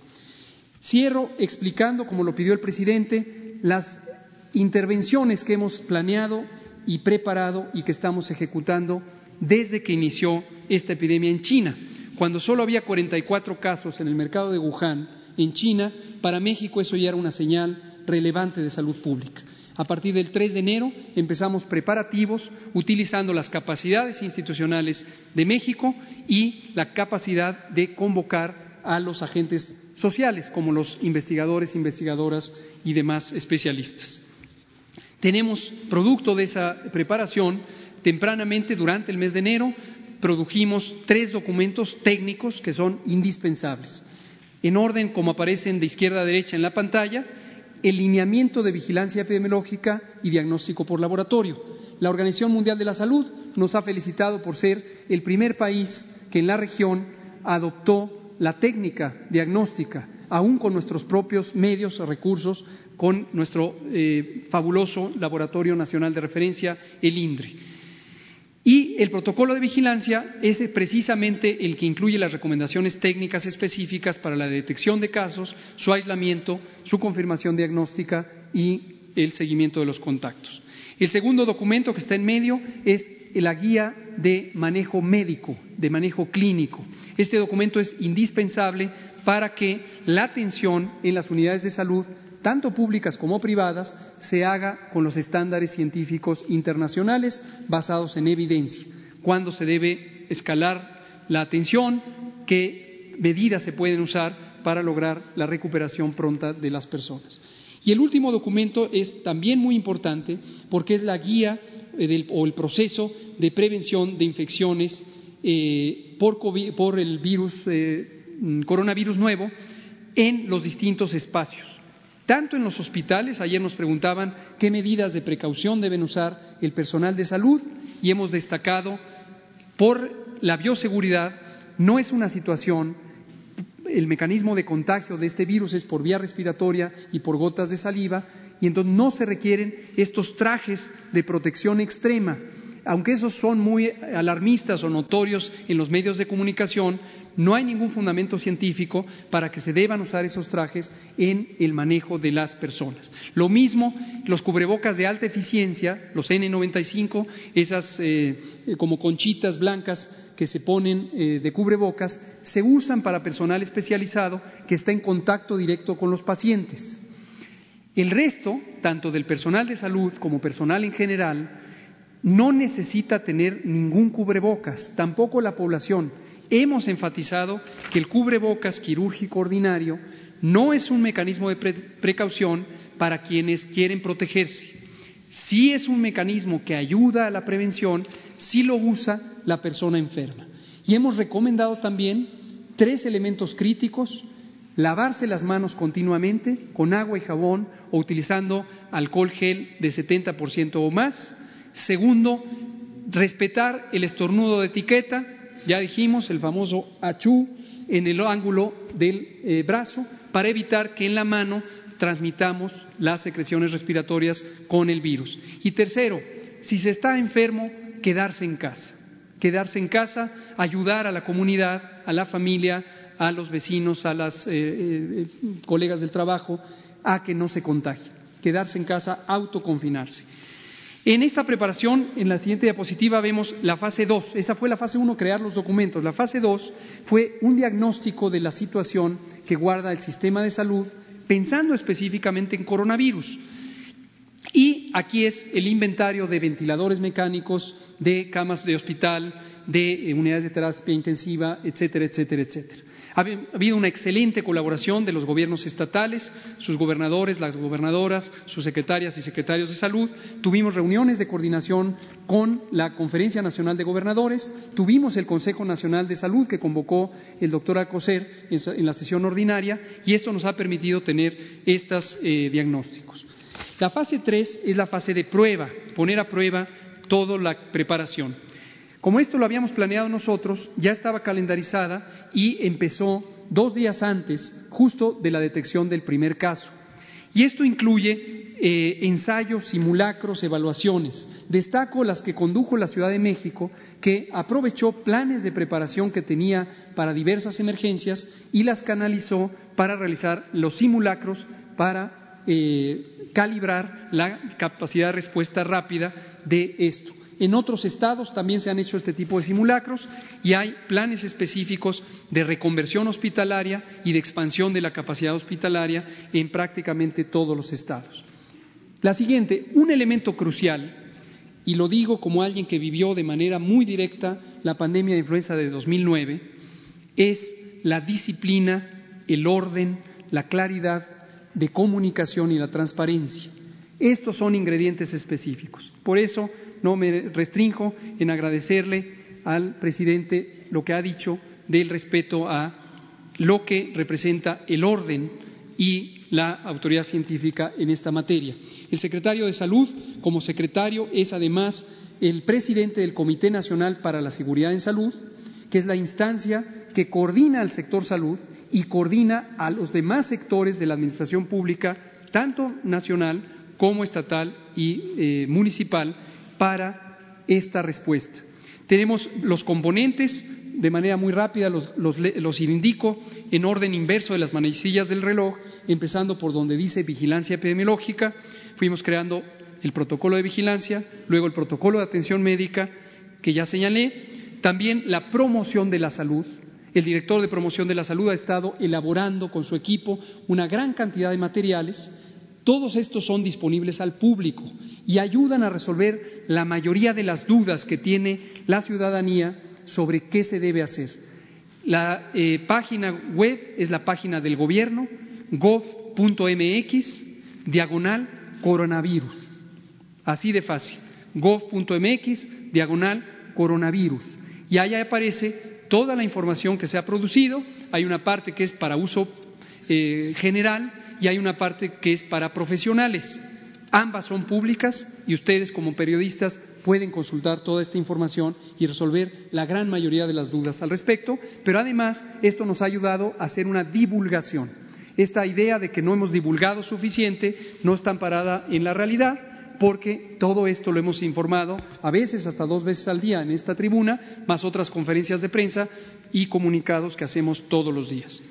Cierro explicando, como lo pidió el presidente, las intervenciones que hemos planeado y preparado y que estamos ejecutando desde que inició esta epidemia en China. Cuando solo había 44 casos en el mercado de Wuhan, en China, para México eso ya era una señal relevante de salud pública. A partir del 3 de enero empezamos preparativos utilizando las capacidades institucionales de México y la capacidad de convocar a los agentes sociales, como los investigadores, investigadoras y demás especialistas. Tenemos, producto de esa preparación, tempranamente durante el mes de enero produjimos tres documentos técnicos que son indispensables. En orden, como aparecen de izquierda a derecha en la pantalla, el lineamiento de vigilancia epidemiológica y diagnóstico por laboratorio. La Organización Mundial de la Salud nos ha felicitado por ser el primer país que en la región adoptó la técnica diagnóstica, aún con nuestros propios medios recursos, con nuestro eh, fabuloso Laboratorio Nacional de Referencia, el INDRI. Y el protocolo de vigilancia es precisamente el que incluye las recomendaciones técnicas específicas para la detección de casos, su aislamiento, su confirmación diagnóstica y el seguimiento de los contactos. El segundo documento que está en medio es la guía de manejo médico, de manejo clínico. Este documento es indispensable para que la atención en las unidades de salud, tanto públicas como privadas, se haga con los estándares científicos internacionales basados en evidencia. Cuándo se debe escalar la atención, qué medidas se pueden usar para lograr la recuperación pronta de las personas. Y el último documento es también muy importante porque es la guía eh, o el proceso de prevención de infecciones eh, por, el virus, eh, coronavirus nuevo en los distintos espacios. Tanto en los hospitales, ayer nos preguntaban qué medidas de precaución deben usar el personal de salud y hemos destacado por la bioseguridad, no es una situación el mecanismo de contagio de este virus es por vía respiratoria y por gotas de saliva, y entonces no se requieren estos trajes de protección extrema. Aunque esos son muy alarmistas o notorios en los medios de comunicación, no hay ningún fundamento científico para que se deban usar esos trajes en el manejo de las personas. Lo mismo los cubrebocas de alta eficiencia, los N95, esas eh, como conchitas blancas que se ponen eh, de cubrebocas se usan para personal especializado que está en contacto directo con los pacientes. El resto, tanto del personal de salud como personal en general, no necesita tener ningún cubrebocas, tampoco la población. Hemos enfatizado que el cubrebocas quirúrgico ordinario no es un mecanismo de precaución para quienes quieren protegerse. Sí es un mecanismo que ayuda a la prevención si lo usa la persona enferma. Y hemos recomendado también tres elementos críticos, lavarse las manos continuamente con agua y jabón o utilizando alcohol gel de 70% o más. Segundo, respetar el estornudo de etiqueta, ya dijimos el famoso achú en el ángulo del eh, brazo, para evitar que en la mano transmitamos las secreciones respiratorias con el virus. Y tercero, si se está enfermo, quedarse en casa. Quedarse en casa, ayudar a la comunidad, a la familia, a los vecinos, a las eh, eh, colegas del trabajo, a que no se contagien. Quedarse en casa, autoconfinarse. En esta preparación, en la siguiente diapositiva, vemos la fase 2. Esa fue la fase 1, crear los documentos. La fase 2 fue un diagnóstico de la situación que guarda el sistema de salud, pensando específicamente en coronavirus. Y aquí es el inventario de ventiladores mecánicos, de camas de hospital, de eh, unidades de terapia intensiva, etcétera, etcétera, etcétera. Ha habido una excelente colaboración de los gobiernos estatales, sus gobernadores, las gobernadoras, sus secretarias y secretarios de salud. Tuvimos reuniones de coordinación con la Conferencia Nacional de Gobernadores. Tuvimos el Consejo Nacional de Salud que convocó el doctor Alcocer en la sesión ordinaria y esto nos ha permitido tener estos eh, diagnósticos. La fase 3 es la fase de prueba, poner a prueba toda la preparación. Como esto lo habíamos planeado nosotros, ya estaba calendarizada y empezó dos días antes, justo de la detección del primer caso. Y esto incluye eh, ensayos, simulacros, evaluaciones. Destaco las que condujo la Ciudad de México, que aprovechó planes de preparación que tenía para diversas emergencias y las canalizó para realizar los simulacros para eh, calibrar la capacidad de respuesta rápida de esto. En otros estados también se han hecho este tipo de simulacros y hay planes específicos de reconversión hospitalaria y de expansión de la capacidad hospitalaria en prácticamente todos los estados. La siguiente, un elemento crucial, y lo digo como alguien que vivió de manera muy directa la pandemia de influenza de 2009, es la disciplina, el orden, la claridad de comunicación y la transparencia. Estos son ingredientes específicos. Por eso no me restrinjo en agradecerle al presidente lo que ha dicho del respeto a lo que representa el orden y la autoridad científica en esta materia. El secretario de Salud, como secretario, es además el presidente del Comité Nacional para la Seguridad en Salud, que es la instancia que coordina al sector salud y coordina a los demás sectores de la Administración Pública, tanto nacional como estatal y eh, municipal, para esta respuesta. Tenemos los componentes, de manera muy rápida los, los, indico en orden inverso de las manecillas del reloj, empezando por donde dice vigilancia epidemiológica, fuimos creando el protocolo de vigilancia, luego el protocolo de atención médica que ya señalé, también la promoción de la salud. El director de promoción de la salud ha estado elaborando con su equipo una gran cantidad de materiales. Todos estos son disponibles al público y ayudan a resolver la mayoría de las dudas que tiene la ciudadanía sobre qué se debe hacer. La eh, página web es la página del gobierno, gov.mx, diagonal coronavirus. Así de fácil. gov.mx, diagonal coronavirus. Y ahí aparece toda la información que se ha producido. Hay una parte que es para uso eh, general y hay una parte que es para profesionales. Ambas son públicas y ustedes como periodistas pueden consultar toda esta información y resolver la gran mayoría de las dudas al respecto, pero además esto nos ha ayudado a hacer una divulgación. Esta idea de que no hemos divulgado suficiente no está amparada en la realidad porque todo esto lo hemos informado a veces hasta dos veces al día en esta tribuna, más otras conferencias de prensa y comunicados que hacemos todos los días.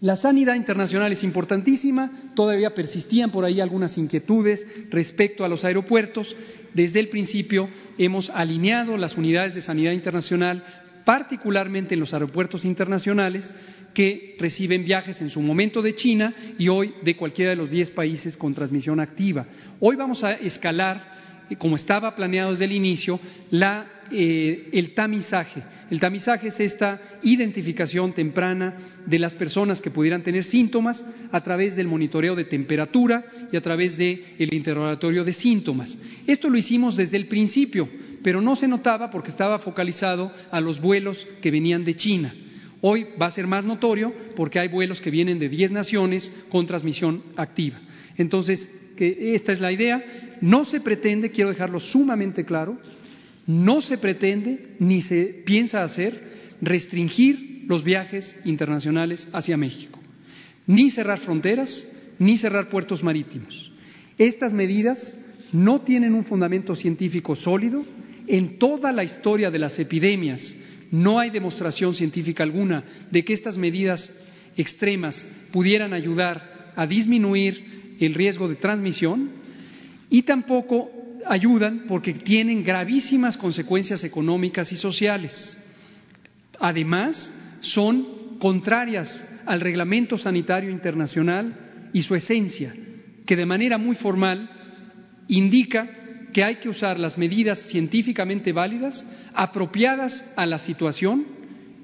La sanidad internacional es importantísima, todavía persistían por ahí algunas inquietudes respecto a los aeropuertos. Desde el principio hemos alineado las unidades de sanidad internacional, particularmente en los aeropuertos internacionales, que reciben viajes en su momento de China y hoy de cualquiera de los diez países con transmisión activa. Hoy vamos a escalar como estaba planeado desde el inicio, eh, el tamizaje. El tamizaje es esta identificación temprana de las personas que pudieran tener síntomas a través del monitoreo de temperatura y a través del interrogatorio de síntomas. Esto lo hicimos desde el principio, pero no se notaba porque estaba focalizado a los vuelos que venían de China. Hoy va a ser más notorio porque hay vuelos que vienen de 10 naciones con transmisión activa. Entonces, que esta es la idea. No se pretende, quiero dejarlo sumamente claro, no se pretende ni se piensa hacer restringir los viajes internacionales hacia México, ni cerrar fronteras, ni cerrar puertos marítimos. Estas medidas no tienen un fundamento científico sólido. En toda la historia de las epidemias no hay demostración científica alguna de que estas medidas extremas pudieran ayudar a disminuir el riesgo de transmisión y tampoco ayudan porque tienen gravísimas consecuencias económicas y sociales. Además, son contrarias al reglamento sanitario internacional y su esencia, que de manera muy formal indica que hay que usar las medidas científicamente válidas, apropiadas a la situación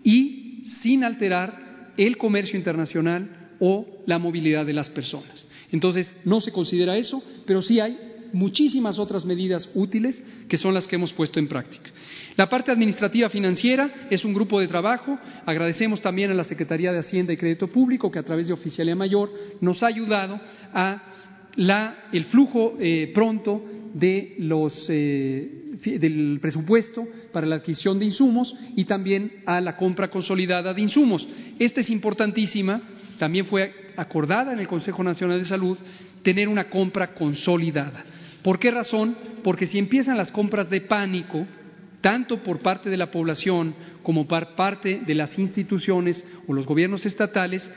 y sin alterar el comercio internacional o la movilidad de las personas. Entonces, no se considera eso, pero sí hay muchísimas otras medidas útiles que son las que hemos puesto en práctica. La parte administrativa financiera es un grupo de trabajo. Agradecemos también a la Secretaría de Hacienda y Crédito Público que a través de Oficialía Mayor nos ha ayudado a el flujo eh, pronto de los, eh, del presupuesto para la adquisición de insumos y también a la compra consolidada de insumos. Esta es importantísima también fue acordada en el Consejo Nacional de Salud tener una compra consolidada. ¿Por qué razón? Porque si empiezan las compras de pánico, tanto por parte de la población como por parte de las instituciones o los gobiernos estatales,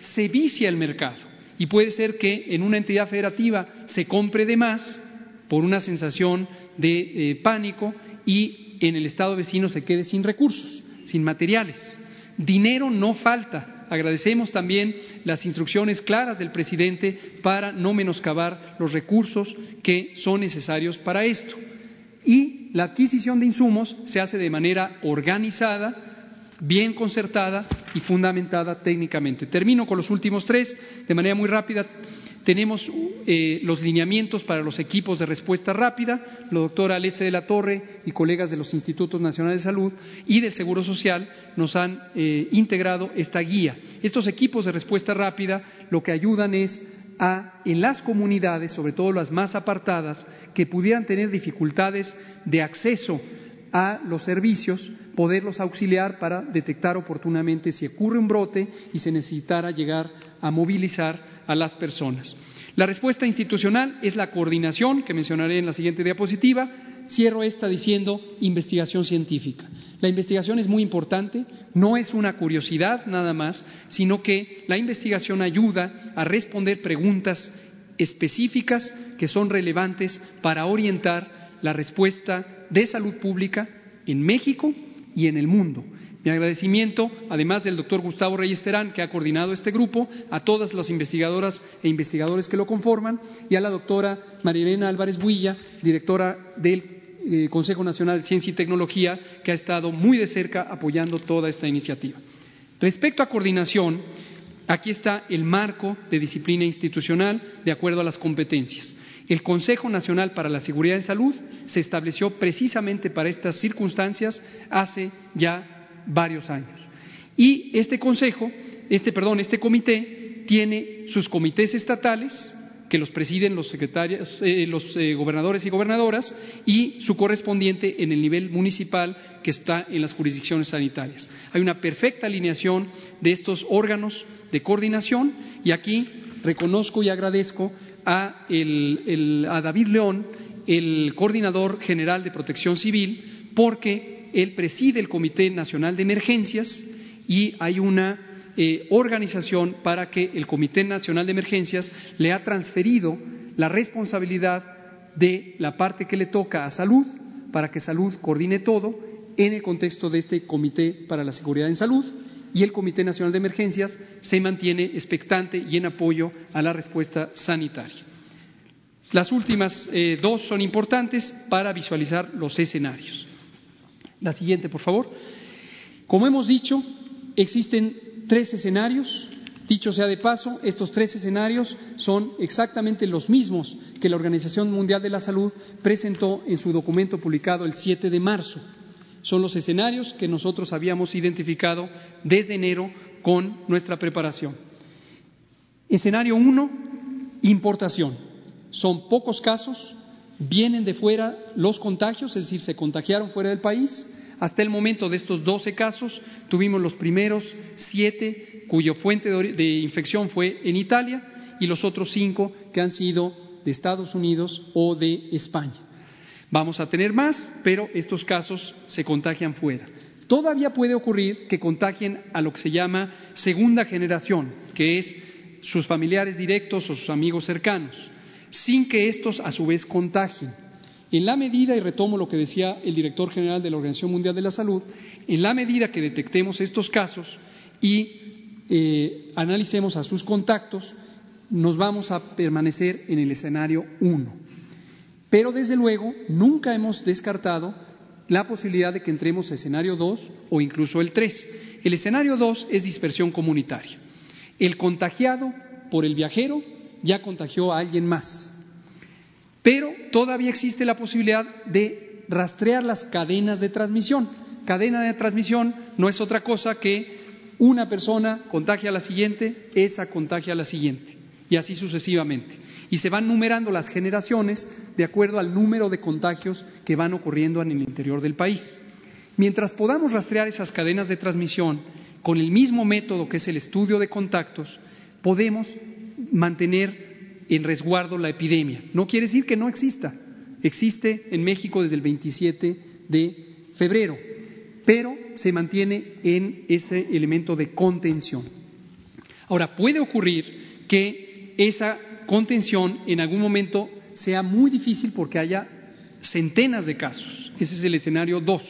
se vicia el mercado. Y puede ser que en una entidad federativa se compre de más por una sensación de eh, pánico y en el estado vecino se quede sin recursos, sin materiales. Dinero no falta, Agradecemos también las instrucciones claras del presidente para no menoscabar los recursos que son necesarios para esto. Y la adquisición de insumos se hace de manera organizada, bien concertada y fundamentada técnicamente. Termino con los últimos tres, de manera muy rápida. Tenemos eh, los lineamientos para los equipos de respuesta rápida. La doctora Alece de la Torre y colegas de los Institutos Nacionales de Salud y del Seguro Social nos han eh, integrado esta guía. Estos equipos de respuesta rápida lo que ayudan es a, en las comunidades, sobre todo las más apartadas, que pudieran tener dificultades de acceso a los servicios, poderlos auxiliar para detectar oportunamente si ocurre un brote y se necesitara llegar a movilizar a las personas. La respuesta institucional es la coordinación, que mencionaré en la siguiente diapositiva. Cierro esta diciendo investigación científica. La investigación es muy importante, no es una curiosidad nada más, sino que la investigación ayuda a responder preguntas específicas que son relevantes para orientar la respuesta de salud pública en México y en el mundo. Mi agradecimiento, además del doctor Gustavo Reyes Terán, que ha coordinado este grupo, a todas las investigadoras e investigadores que lo conforman, y a la doctora Marilena Álvarez Builla, directora del eh, Consejo Nacional de Ciencia y Tecnología, que ha estado muy de cerca apoyando toda esta iniciativa. Respecto a coordinación, aquí está el marco de disciplina institucional de acuerdo a las competencias. El Consejo Nacional para la Seguridad en Salud se estableció precisamente para estas circunstancias hace ya varios años. Y este consejo, este perdón, este comité tiene sus comités estatales que los presiden los secretarios, eh, los eh, gobernadores y gobernadoras y su correspondiente en el nivel municipal que está en las jurisdicciones sanitarias. Hay una perfecta alineación de estos órganos de coordinación y aquí reconozco y agradezco a, a David León, el coordinador general de Protección Civil, porque él preside el Comité Nacional de Emergencias y hay una eh, organización para que el Comité Nacional de Emergencias le ha transferido la responsabilidad de la parte que le toca a salud para que salud coordine todo en el contexto de este Comité para la Seguridad en Salud y el Comité Nacional de Emergencias se mantiene expectante y en apoyo a la respuesta sanitaria. Las últimas eh, dos son importantes para visualizar los escenarios. La siguiente, por favor. Como hemos dicho, existen tres escenarios. Dicho sea de paso, estos tres escenarios son exactamente los mismos que la Organización Mundial de la Salud presentó en su documento publicado el 7 de marzo. Son los escenarios que nosotros habíamos identificado desde enero con nuestra preparación. Escenario 1, importación. Son pocos casos, vienen de fuera los contagios, es decir, se contagiaron fuera del país. Hasta el momento de estos 12 casos, tuvimos los primeros siete cuya fuente de infección fue en Italia y los otros cinco que han sido de Estados Unidos o de España. Vamos a tener más, pero estos casos se contagian fuera. Todavía puede ocurrir que contagien a lo que se llama segunda generación, que es sus familiares directos o sus amigos cercanos sin que estos a su vez contagien. En la medida, y retomo lo que decía el director general de la Organización Mundial de la Salud, en la medida que detectemos estos casos y eh, analicemos a sus contactos, nos vamos a permanecer en el escenario 1. Pero desde luego nunca hemos descartado la posibilidad de que entremos a escenario 2 o incluso el 3. El escenario 2 es dispersión comunitaria. El contagiado por el viajero ya contagió a alguien más. Pero todavía existe la posibilidad de rastrear las cadenas de transmisión. Cadena de transmisión no es otra cosa que una persona contagia a la siguiente, esa contagia a la siguiente, y así sucesivamente. Y se van numerando las generaciones de acuerdo al número de contagios que van ocurriendo en el interior del país. Mientras podamos rastrear esas cadenas de transmisión con el mismo método que es el estudio de contactos, podemos mantener en resguardo la epidemia. No quiere decir que no exista. Existe en México desde el 27 de febrero, pero se mantiene en ese elemento de contención. Ahora, puede ocurrir que esa contención en algún momento sea muy difícil porque haya centenas de casos. Ese es el escenario 2.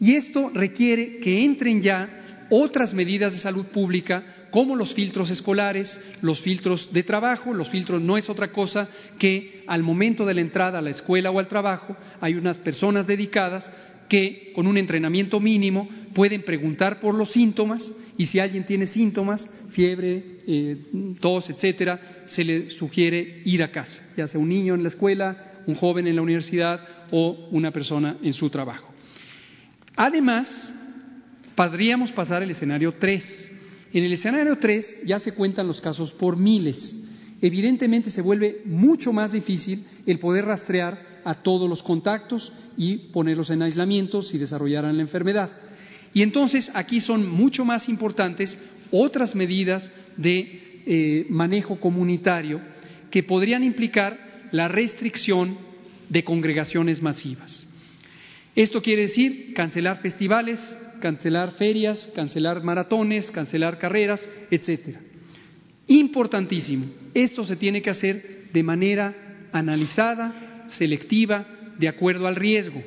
Y esto requiere que entren ya otras medidas de salud pública como los filtros escolares, los filtros de trabajo. Los filtros no es otra cosa que al momento de la entrada a la escuela o al trabajo hay unas personas dedicadas que con un entrenamiento mínimo pueden preguntar por los síntomas y si alguien tiene síntomas, fiebre, eh, tos, etcétera, se le sugiere ir a casa, ya sea un niño en la escuela, un joven en la universidad o una persona en su trabajo. Además, podríamos pasar al escenario 3. En el escenario 3 ya se cuentan los casos por miles. Evidentemente se vuelve mucho más difícil el poder rastrear a todos los contactos y ponerlos en aislamiento si desarrollaran la enfermedad. Y entonces aquí son mucho más importantes otras medidas de eh, manejo comunitario que podrían implicar la restricción de congregaciones masivas. Esto quiere decir cancelar festivales, cancelar ferias, cancelar maratones, cancelar carreras, etcétera. Importantísimo. Esto se tiene que hacer de manera analizada, selectiva, de acuerdo al riesgo.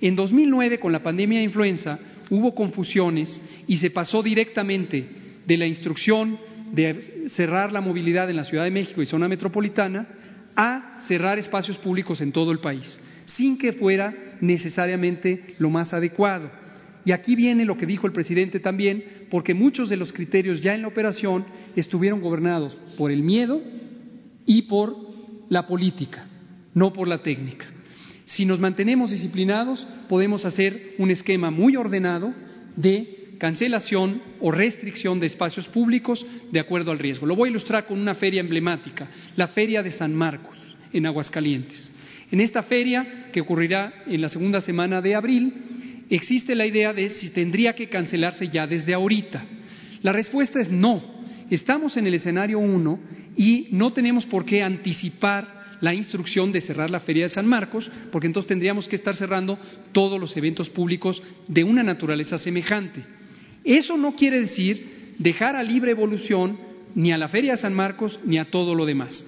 En 2009, con la pandemia de influenza, hubo confusiones y se pasó directamente de la instrucción de cerrar la movilidad en la Ciudad de México y zona metropolitana a cerrar espacios públicos en todo el país, sin que fuera necesariamente lo más adecuado. Y aquí viene lo que dijo el presidente también, porque muchos de los criterios ya en la operación estuvieron gobernados por el miedo y por la política, no por la técnica. Si nos mantenemos disciplinados, podemos hacer un esquema muy ordenado de cancelación o restricción de espacios públicos de acuerdo al riesgo. Lo voy a ilustrar con una feria emblemática, la Feria de San Marcos, en Aguascalientes. En esta feria, que ocurrirá en la segunda semana de abril, existe la idea de si tendría que cancelarse ya desde ahorita. La respuesta es no. Estamos en el escenario 1 y no tenemos por qué anticipar la instrucción de cerrar la Feria de San Marcos, porque entonces tendríamos que estar cerrando todos los eventos públicos de una naturaleza semejante. Eso no quiere decir dejar a libre evolución ni a la Feria de San Marcos ni a todo lo demás.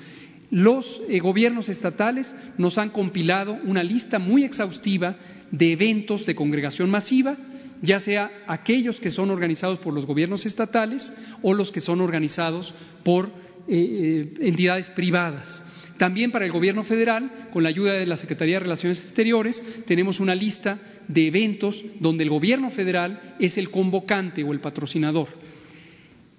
Los eh, gobiernos estatales nos han compilado una lista muy exhaustiva de eventos de congregación masiva, ya sea aquellos que son organizados por los gobiernos estatales o los que son organizados por eh, eh, entidades privadas. También para el Gobierno federal, con la ayuda de la Secretaría de Relaciones Exteriores, tenemos una lista de eventos donde el Gobierno federal es el convocante o el patrocinador.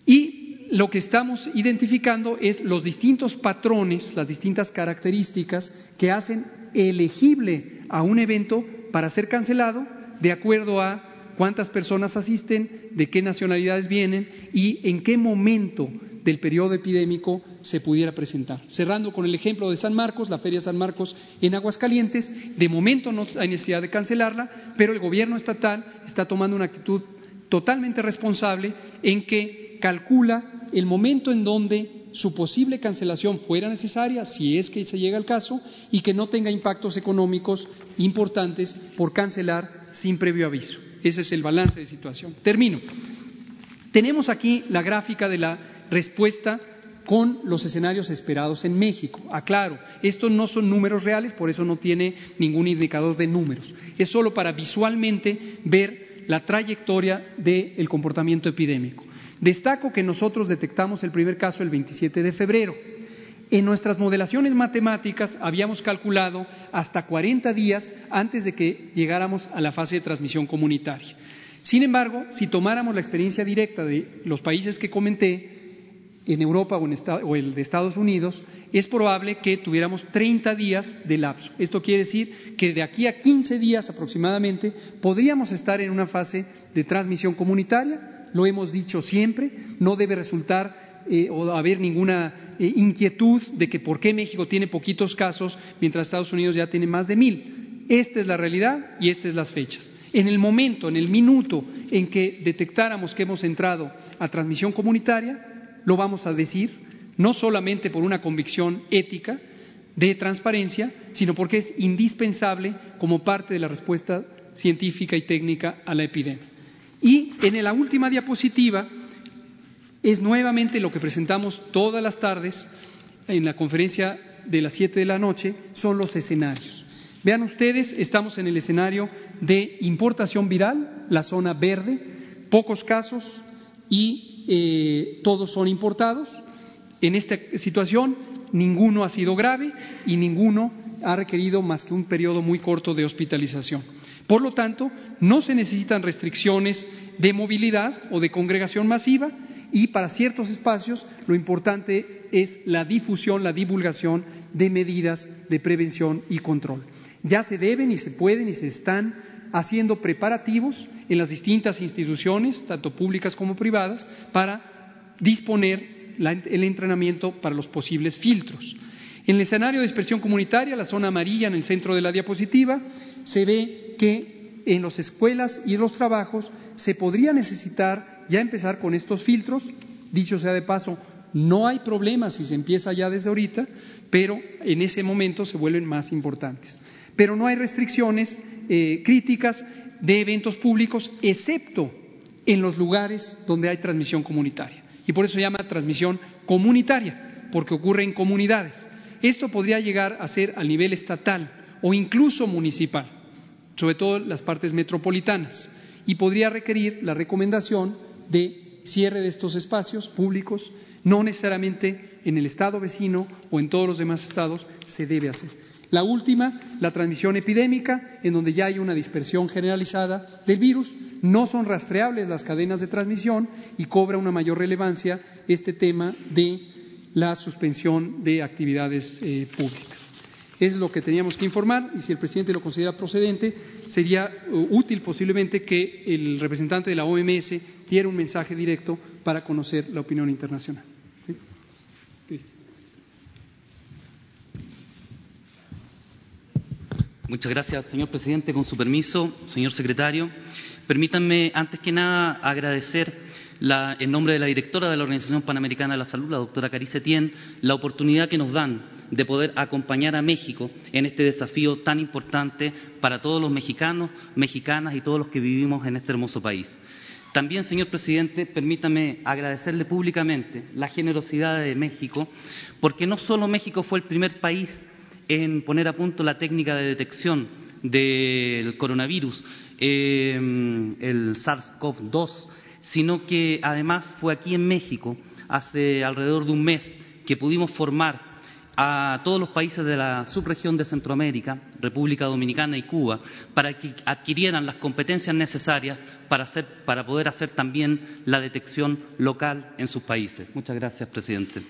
Y lo que estamos identificando es los distintos patrones, las distintas características que hacen elegible a un evento para ser cancelado de acuerdo a cuántas personas asisten, de qué nacionalidades vienen y en qué momento del periodo epidémico se pudiera presentar. Cerrando con el ejemplo de San Marcos, la Feria San Marcos en Aguascalientes, de momento no hay necesidad de cancelarla, pero el gobierno estatal está tomando una actitud totalmente responsable en que calcula el momento en donde su posible cancelación fuera necesaria, si es que se llega al caso, y que no tenga impactos económicos importantes por cancelar sin previo aviso. Ese es el balance de situación. Termino. Tenemos aquí la gráfica de la respuesta con los escenarios esperados en México. Aclaro, estos no son números reales, por eso no tiene ningún indicador de números. Es solo para visualmente ver la trayectoria del comportamiento epidémico. Destaco que nosotros detectamos el primer caso el 27 de febrero. En nuestras modelaciones matemáticas habíamos calculado hasta 40 días antes de que llegáramos a la fase de transmisión comunitaria. Sin embargo, si tomáramos la experiencia directa de los países que comenté, en Europa o, el de Estados Unidos, es probable que tuviéramos 30 días de lapso. Esto quiere decir que de aquí a 15 días aproximadamente podríamos estar en una fase de transmisión comunitaria. Lo hemos dicho siempre, no debe resultar eh, o haber ninguna eh, inquietud de que por qué México tiene poquitos casos mientras Estados Unidos ya tiene más de mil. Esta es la realidad y estas son las fechas. En el momento, en el minuto en que detectáramos que hemos entrado a transmisión comunitaria, lo vamos a decir, no solamente por una convicción ética de transparencia, sino porque es indispensable como parte de la respuesta científica y técnica a la epidemia. Y en la última diapositiva es nuevamente lo que presentamos todas las tardes en la conferencia de las siete de la noche, son los escenarios. Vean ustedes, estamos en el escenario de importación viral, la zona verde, pocos casos y eh, todos son importados. En esta situación, ninguno ha sido grave y ninguno ha requerido más que un periodo muy corto de hospitalización. Por lo tanto, no se necesitan restricciones de movilidad o de congregación masiva y para ciertos espacios lo importante es la difusión, la divulgación de medidas de prevención y control. Ya se deben y se pueden y se están haciendo preparativos en las distintas instituciones, tanto públicas como privadas, para disponer el entrenamiento para los posibles filtros. En el escenario de expresión comunitaria, la zona amarilla en el centro de la diapositiva, se ve que en las escuelas y los trabajos se podría necesitar ya empezar con estos filtros. Dicho sea de paso, no hay problema si se empieza ya desde ahorita, pero en ese momento se vuelven más importantes. Pero no hay restricciones eh, críticas de eventos públicos, excepto en los lugares donde hay transmisión comunitaria. Y por eso se llama transmisión comunitaria, porque ocurre en comunidades. Esto podría llegar a ser a nivel estatal o incluso municipal, sobre todo las partes metropolitanas, y podría requerir la recomendación de cierre de estos espacios públicos, no necesariamente en el estado vecino o en todos los demás estados se debe hacer. La última, la transmisión epidémica, en donde ya hay una dispersión generalizada del virus. No son rastreables las cadenas de transmisión y cobra una mayor relevancia este tema de la suspensión de actividades eh, públicas. Es lo que teníamos que informar y si el presidente lo considera procedente, sería uh, útil posiblemente que el representante de la OMS diera un mensaje directo para conocer la opinión internacional. Muchas gracias, señor presidente. Con su permiso, señor secretario, permítanme, antes que nada, agradecer en nombre de la directora de la Organización Panamericana de la Salud, la doctora Carice Tien, la oportunidad que nos dan de poder acompañar a México en este desafío tan importante para todos los mexicanos, mexicanas y todos los que vivimos en este hermoso país. También, señor presidente, permítame agradecerle públicamente la generosidad de México, porque no solo México fue el primer país en poner a punto la técnica de detección del coronavirus, eh, el SARS-CoV-2, sino que además fue aquí en México, hace alrededor de un mes, que pudimos formar a todos los países de la subregión de Centroamérica, República Dominicana y Cuba, para que adquirieran las competencias necesarias para, poder hacer también la detección local en sus países. Muchas gracias, presidente.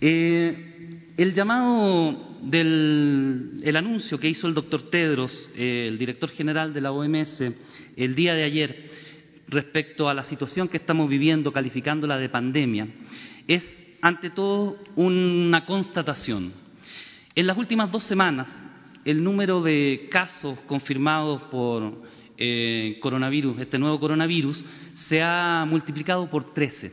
Eh, el llamado del el anuncio que hizo el doctor Tedros, eh, el director general de la OMS, el día de ayer, respecto a la situación que estamos viviendo, calificándola de pandemia, es ante todo una constatación. En las últimas dos semanas, el número de casos confirmados por eh, coronavirus, este nuevo coronavirus, se ha multiplicado por 13.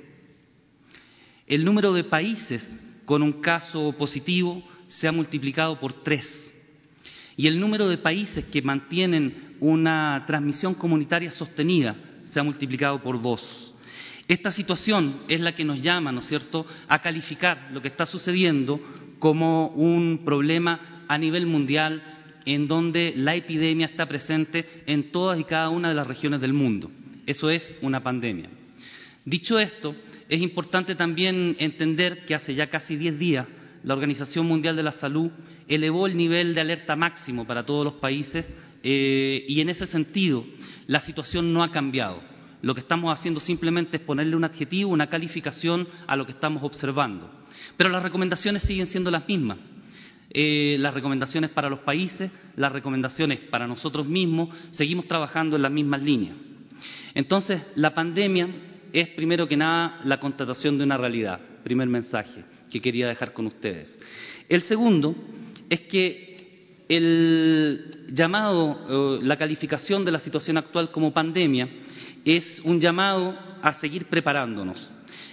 El número de países con un caso positivo se ha multiplicado por tres. Y el número de países que mantienen una transmisión comunitaria sostenida se ha multiplicado por dos. Esta situación es la que nos llama, ¿no es cierto?, a calificar lo que está sucediendo como un problema a nivel mundial en donde la epidemia está presente en todas y cada una de las regiones del mundo. Eso es una pandemia. Dicho esto, es importante también entender que hace ya casi diez días la Organización Mundial de la Salud elevó el nivel de alerta máximo para todos los países eh, y en ese sentido la situación no ha cambiado. Lo que estamos haciendo simplemente es ponerle un adjetivo, una calificación a lo que estamos observando. Pero las recomendaciones siguen siendo las mismas. Eh, las recomendaciones para los países, las recomendaciones para nosotros mismos, seguimos trabajando en las mismas líneas. Entonces, la pandemia es primero que nada la constatación de una realidad, primer mensaje que quería dejar con ustedes. El segundo es que el llamado, la calificación de la situación actual como pandemia es un llamado a seguir preparándonos.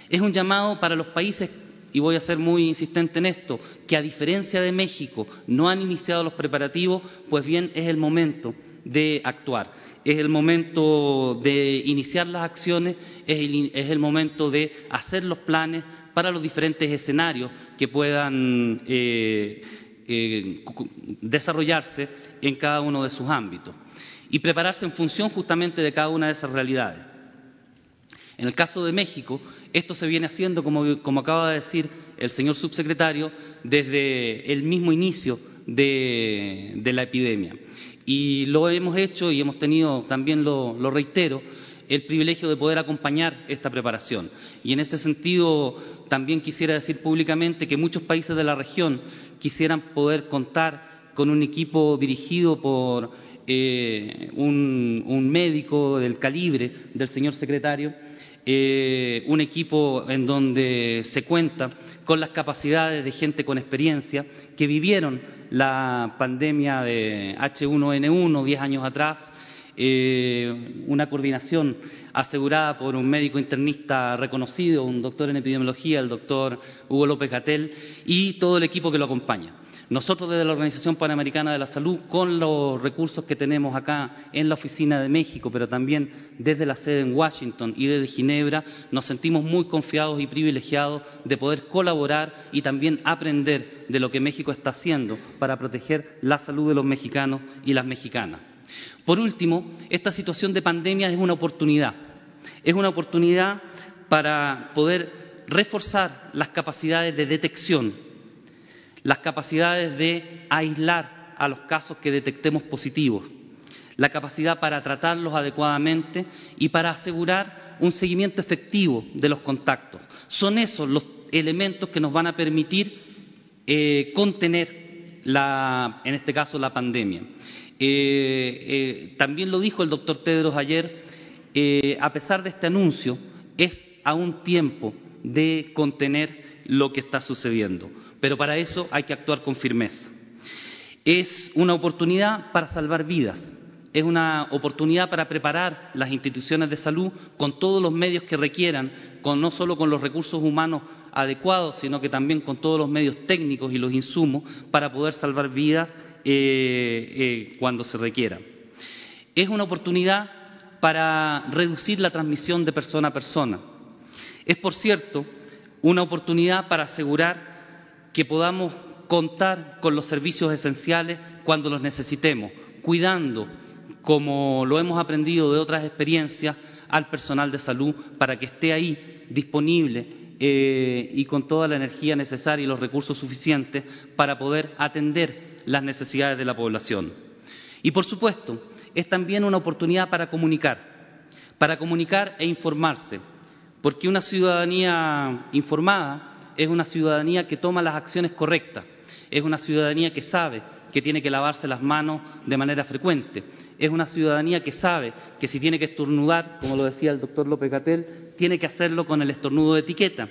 Es un llamado para los países, y voy a ser muy insistente en esto, que a diferencia de México no han iniciado los preparativos, pues bien es el momento de actuar es el momento de iniciar las acciones, es el, momento de hacer los planes para los diferentes escenarios que puedan eh, eh, desarrollarse en cada uno de sus ámbitos y prepararse en función justamente de cada una de esas realidades. En el caso de México, esto se viene haciendo, como, como acaba de decir el señor subsecretario, desde el mismo inicio de, la epidemia. Y lo hemos hecho y hemos tenido, también lo, lo reitero, el privilegio de poder acompañar esta preparación. Y en ese sentido, también quisiera decir públicamente que muchos países de la región quisieran poder contar con un equipo dirigido por eh, un, médico del calibre del señor secretario, eh, un equipo en donde se cuenta con las capacidades de gente con experiencia que vivieron la pandemia de H1N1 diez años atrás, eh, una coordinación asegurada por un médico internista reconocido, un doctor en epidemiología, el doctor Hugo López Gatel, y todo el equipo que lo acompaña. Nosotros desde la Organización Panamericana de la Salud, con los recursos que tenemos acá en la oficina de México, pero también desde la sede en Washington y desde Ginebra, nos sentimos muy confiados y privilegiados de poder colaborar y también aprender de lo que México está haciendo para proteger la salud de los mexicanos y las mexicanas. Por último, esta situación de pandemia es una oportunidad. Es una oportunidad para poder reforzar las capacidades de detección, las capacidades de aislar a los casos que detectemos positivos, la capacidad para tratarlos adecuadamente y para asegurar un seguimiento efectivo de los contactos. Son esos los elementos que nos van a permitir eh, contener, en este caso, la pandemia. Eh, eh, también lo dijo el doctor Tedros ayer, a pesar de este anuncio, es aún tiempo de contener lo que está sucediendo pero para eso hay que actuar con firmeza. Es una oportunidad para salvar vidas, es una oportunidad para preparar las instituciones de salud con todos los medios que requieran, no solo con los recursos humanos adecuados, sino que también con todos los medios técnicos y los insumos para poder salvar vidas eh, eh, cuando se requiera. Es una oportunidad para reducir la transmisión de persona a persona. Es, por cierto, una oportunidad para asegurar que podamos contar con los servicios esenciales cuando los necesitemos, cuidando, como lo hemos aprendido de otras experiencias, al personal de salud para que esté ahí disponible eh, y con toda la energía necesaria y los recursos suficientes para poder atender las necesidades de la población. Y por supuesto, es también una oportunidad para comunicar, para comunicar e informarse, porque una ciudadanía informada es una ciudadanía que toma las acciones correctas, es una ciudadanía que sabe que tiene que lavarse las manos de manera frecuente, es una ciudadanía que sabe que si tiene que estornudar, como lo decía el doctor López Gatel, tiene que hacerlo con el estornudo de etiqueta,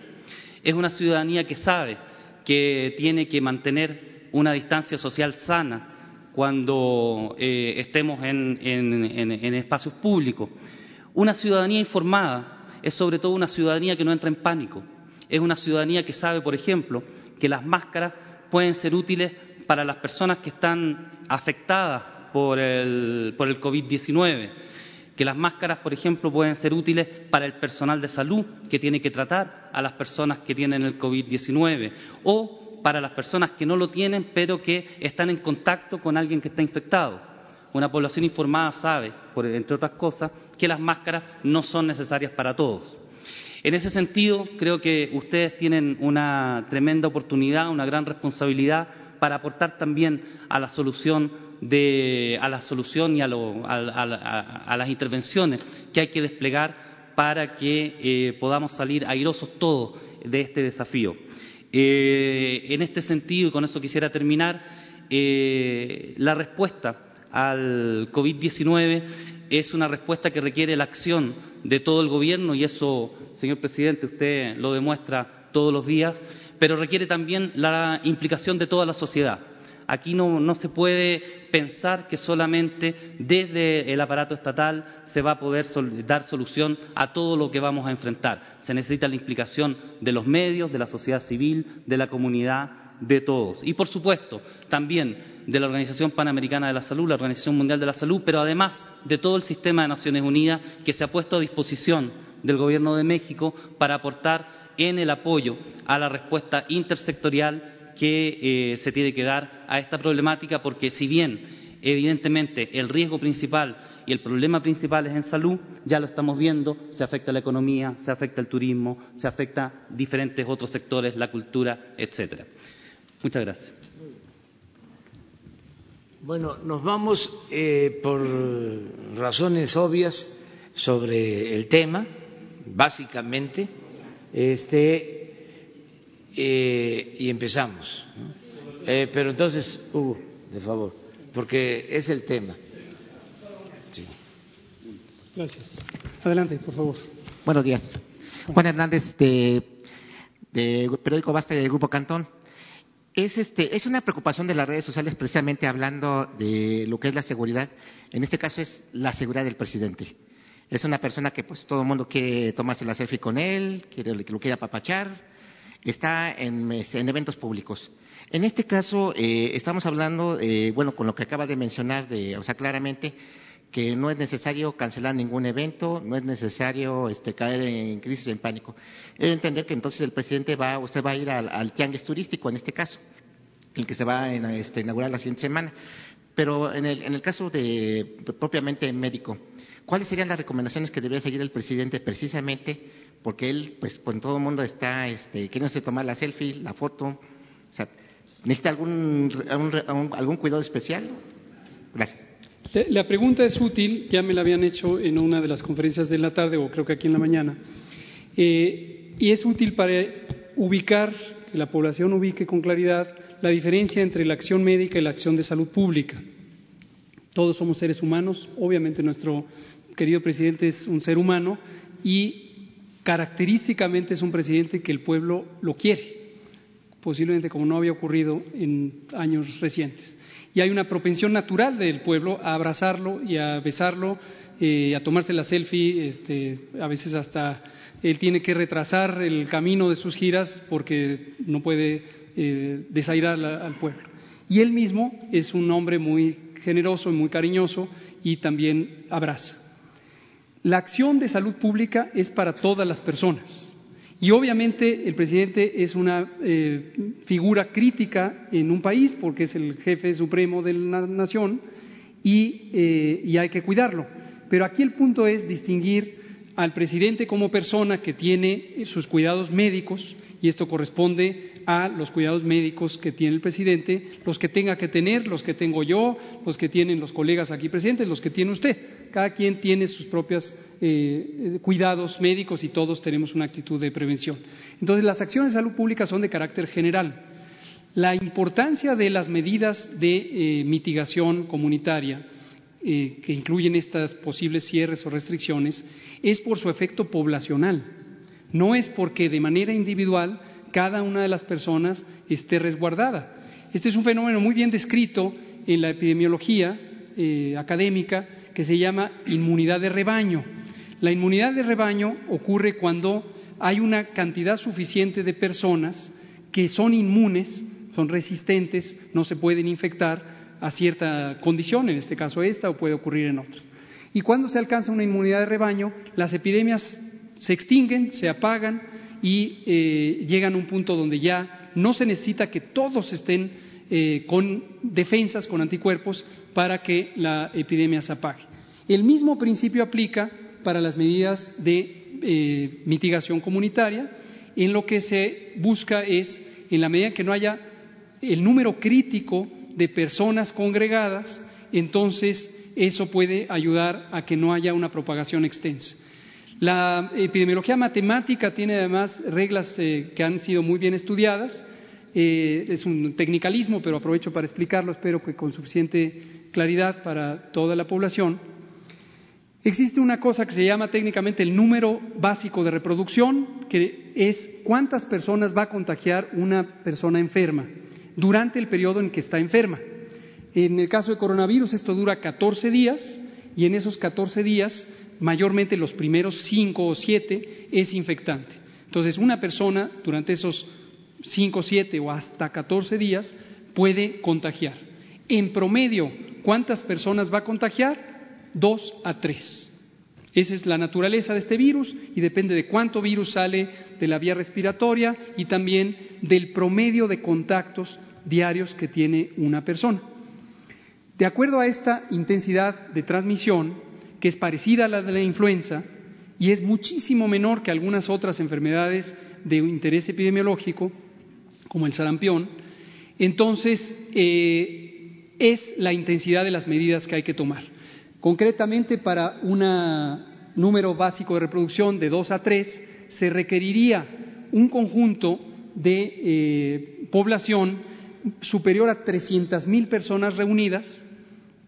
es una ciudadanía que sabe que tiene que mantener una distancia social sana cuando eh, estemos en espacios públicos. Una ciudadanía informada es sobre todo una ciudadanía que no entra en pánico, es una ciudadanía que sabe, por ejemplo, que las máscaras pueden ser útiles para las personas que están afectadas por el, por el COVID-19, que las máscaras, por ejemplo, pueden ser útiles para el personal de salud que tiene que tratar a las personas que tienen el COVID-19 o para las personas que no lo tienen pero que están en contacto con alguien que está infectado. Una población informada sabe, entre otras cosas, que las máscaras no son necesarias para todos. En ese sentido, creo que ustedes tienen una tremenda oportunidad, una gran responsabilidad para aportar también a la solución a la solución y a, las intervenciones que hay que desplegar para que eh, podamos salir airosos todos de este desafío. Eh, en este sentido, y con eso quisiera terminar, eh, la respuesta al COVID-19 es una respuesta que requiere la acción de todo el gobierno y eso, señor presidente, usted lo demuestra todos los días, pero requiere también la implicación de toda la sociedad. Aquí no, se puede pensar que solamente desde el aparato estatal se va a poder dar solución a todo lo que vamos a enfrentar. Se necesita la implicación de los medios, de la sociedad civil, de la comunidad, de todos. Y, por supuesto, también de la Organización Panamericana de la Salud, la Organización Mundial de la Salud, pero además de todo el sistema de Naciones Unidas que se ha puesto a disposición del Gobierno de México para aportar en el apoyo a la respuesta intersectorial que eh, se tiene que dar a esta problemática, porque si bien evidentemente el riesgo principal y el problema principal es en salud, ya lo estamos viendo, se afecta la economía, se afecta al turismo, se afecta diferentes otros sectores, la cultura, etcétera. Muchas gracias. Bueno, nos vamos eh, por razones obvias sobre el tema, básicamente, este, eh, y empezamos. Eh, pero entonces, Hugo, de favor, porque es el tema. Sí. Gracias. Adelante, por favor. Buenos días. Juan Hernández, de, de Periódico Basta del Grupo Cantón. Es, este, es una preocupación de las redes sociales precisamente hablando de lo que es la seguridad. En este caso es la seguridad del presidente. Es una persona que pues todo el mundo quiere tomarse la selfie con él, quiere, lo quiere apapachar, está en, en eventos públicos. En este caso eh, estamos hablando, eh, bueno, con lo que acaba de mencionar, de, o sea, claramente que no es necesario cancelar ningún evento, no es necesario este, caer en crisis, en pánico. Es entender que entonces el presidente va, usted va a ir al, tianguis turístico en este caso, el que se va a este, inaugurar la siguiente semana. Pero en el, en el caso de propiamente médico, ¿cuáles serían las recomendaciones que debería seguir el presidente precisamente? Porque él, pues, todo el mundo está este, queriéndose tomar la selfie, la foto. O sea, ¿necesita algún, algún, algún cuidado especial? Gracias. La pregunta es útil, ya me la habían hecho en una de las conferencias de la tarde o creo que aquí en la mañana, eh, y es útil para ubicar, que la población ubique con claridad la diferencia entre la acción médica y la acción de salud pública. Todos somos seres humanos, obviamente nuestro querido presidente es un ser humano y característicamente es un presidente que el pueblo lo quiere, posiblemente como no había ocurrido en años recientes y hay una propensión natural del pueblo a abrazarlo y a besarlo, eh, a tomarse la selfie, este, a veces hasta él tiene que retrasar el camino de sus giras porque no puede eh, desairar al pueblo. Y él mismo es un hombre muy generoso y muy cariñoso y también abraza. La acción de salud pública es para todas las personas. Y obviamente el presidente es una eh, figura crítica en un país porque es el jefe supremo de la nación y, eh, y hay que cuidarlo. Pero aquí el punto es distinguir al presidente como persona que tiene sus cuidados médicos y esto corresponde a los cuidados médicos que tiene el presidente, los que tenga que tener, los que tengo yo, los que tienen los colegas aquí presentes, los que tiene usted. Cada quien tiene sus propios eh, cuidados médicos y todos tenemos una actitud de prevención. Entonces, las acciones de salud pública son de carácter general. La importancia de las medidas de eh, mitigación comunitaria eh, que incluyen estas posibles cierres o restricciones es por su efecto poblacional. No es porque de manera individual cada una de las personas esté resguardada. Este es un fenómeno muy bien descrito en la epidemiología eh, académica que se llama inmunidad de rebaño. La inmunidad de rebaño ocurre cuando hay una cantidad suficiente de personas que son inmunes, son resistentes, no se pueden infectar a cierta condición, en este caso esta, o puede ocurrir en otras. Y cuando se alcanza una inmunidad de rebaño, las epidemias se extinguen, se apagan y eh, llegan a un punto donde ya no se necesita que todos estén eh, con defensas, con anticuerpos, para que la epidemia se apague. El mismo principio aplica para las medidas de eh, mitigación comunitaria, en lo que se busca es, en la medida que no haya el número crítico de personas congregadas, entonces eso puede ayudar a que no haya una propagación extensa. La epidemiología matemática tiene además reglas eh, que han sido muy bien estudiadas. Eh, es un tecnicalismo, pero aprovecho para explicarlo, espero que con suficiente claridad para toda la población. Existe una cosa que se llama técnicamente el número básico de reproducción, que es cuántas personas va a contagiar una persona enferma durante el periodo en que está enferma. En el caso de coronavirus esto dura 14 días y en esos 14 días mayormente los primeros cinco o siete, es infectante. Entonces, una persona durante esos cinco, siete o hasta catorce días puede contagiar. En promedio, ¿cuántas personas va a contagiar? Dos a tres. Esa es la naturaleza de este virus y depende de cuánto virus sale de la vía respiratoria y también del promedio de contactos diarios que tiene una persona. De acuerdo a esta intensidad de transmisión, que es parecida a la de la influenza y es muchísimo menor que algunas otras enfermedades de interés epidemiológico, como el sarampión, entonces eh, es la intensidad de las medidas que hay que tomar. Concretamente, para un número básico de reproducción de 2 a 3, se requeriría un conjunto de eh, población superior a 300 mil personas reunidas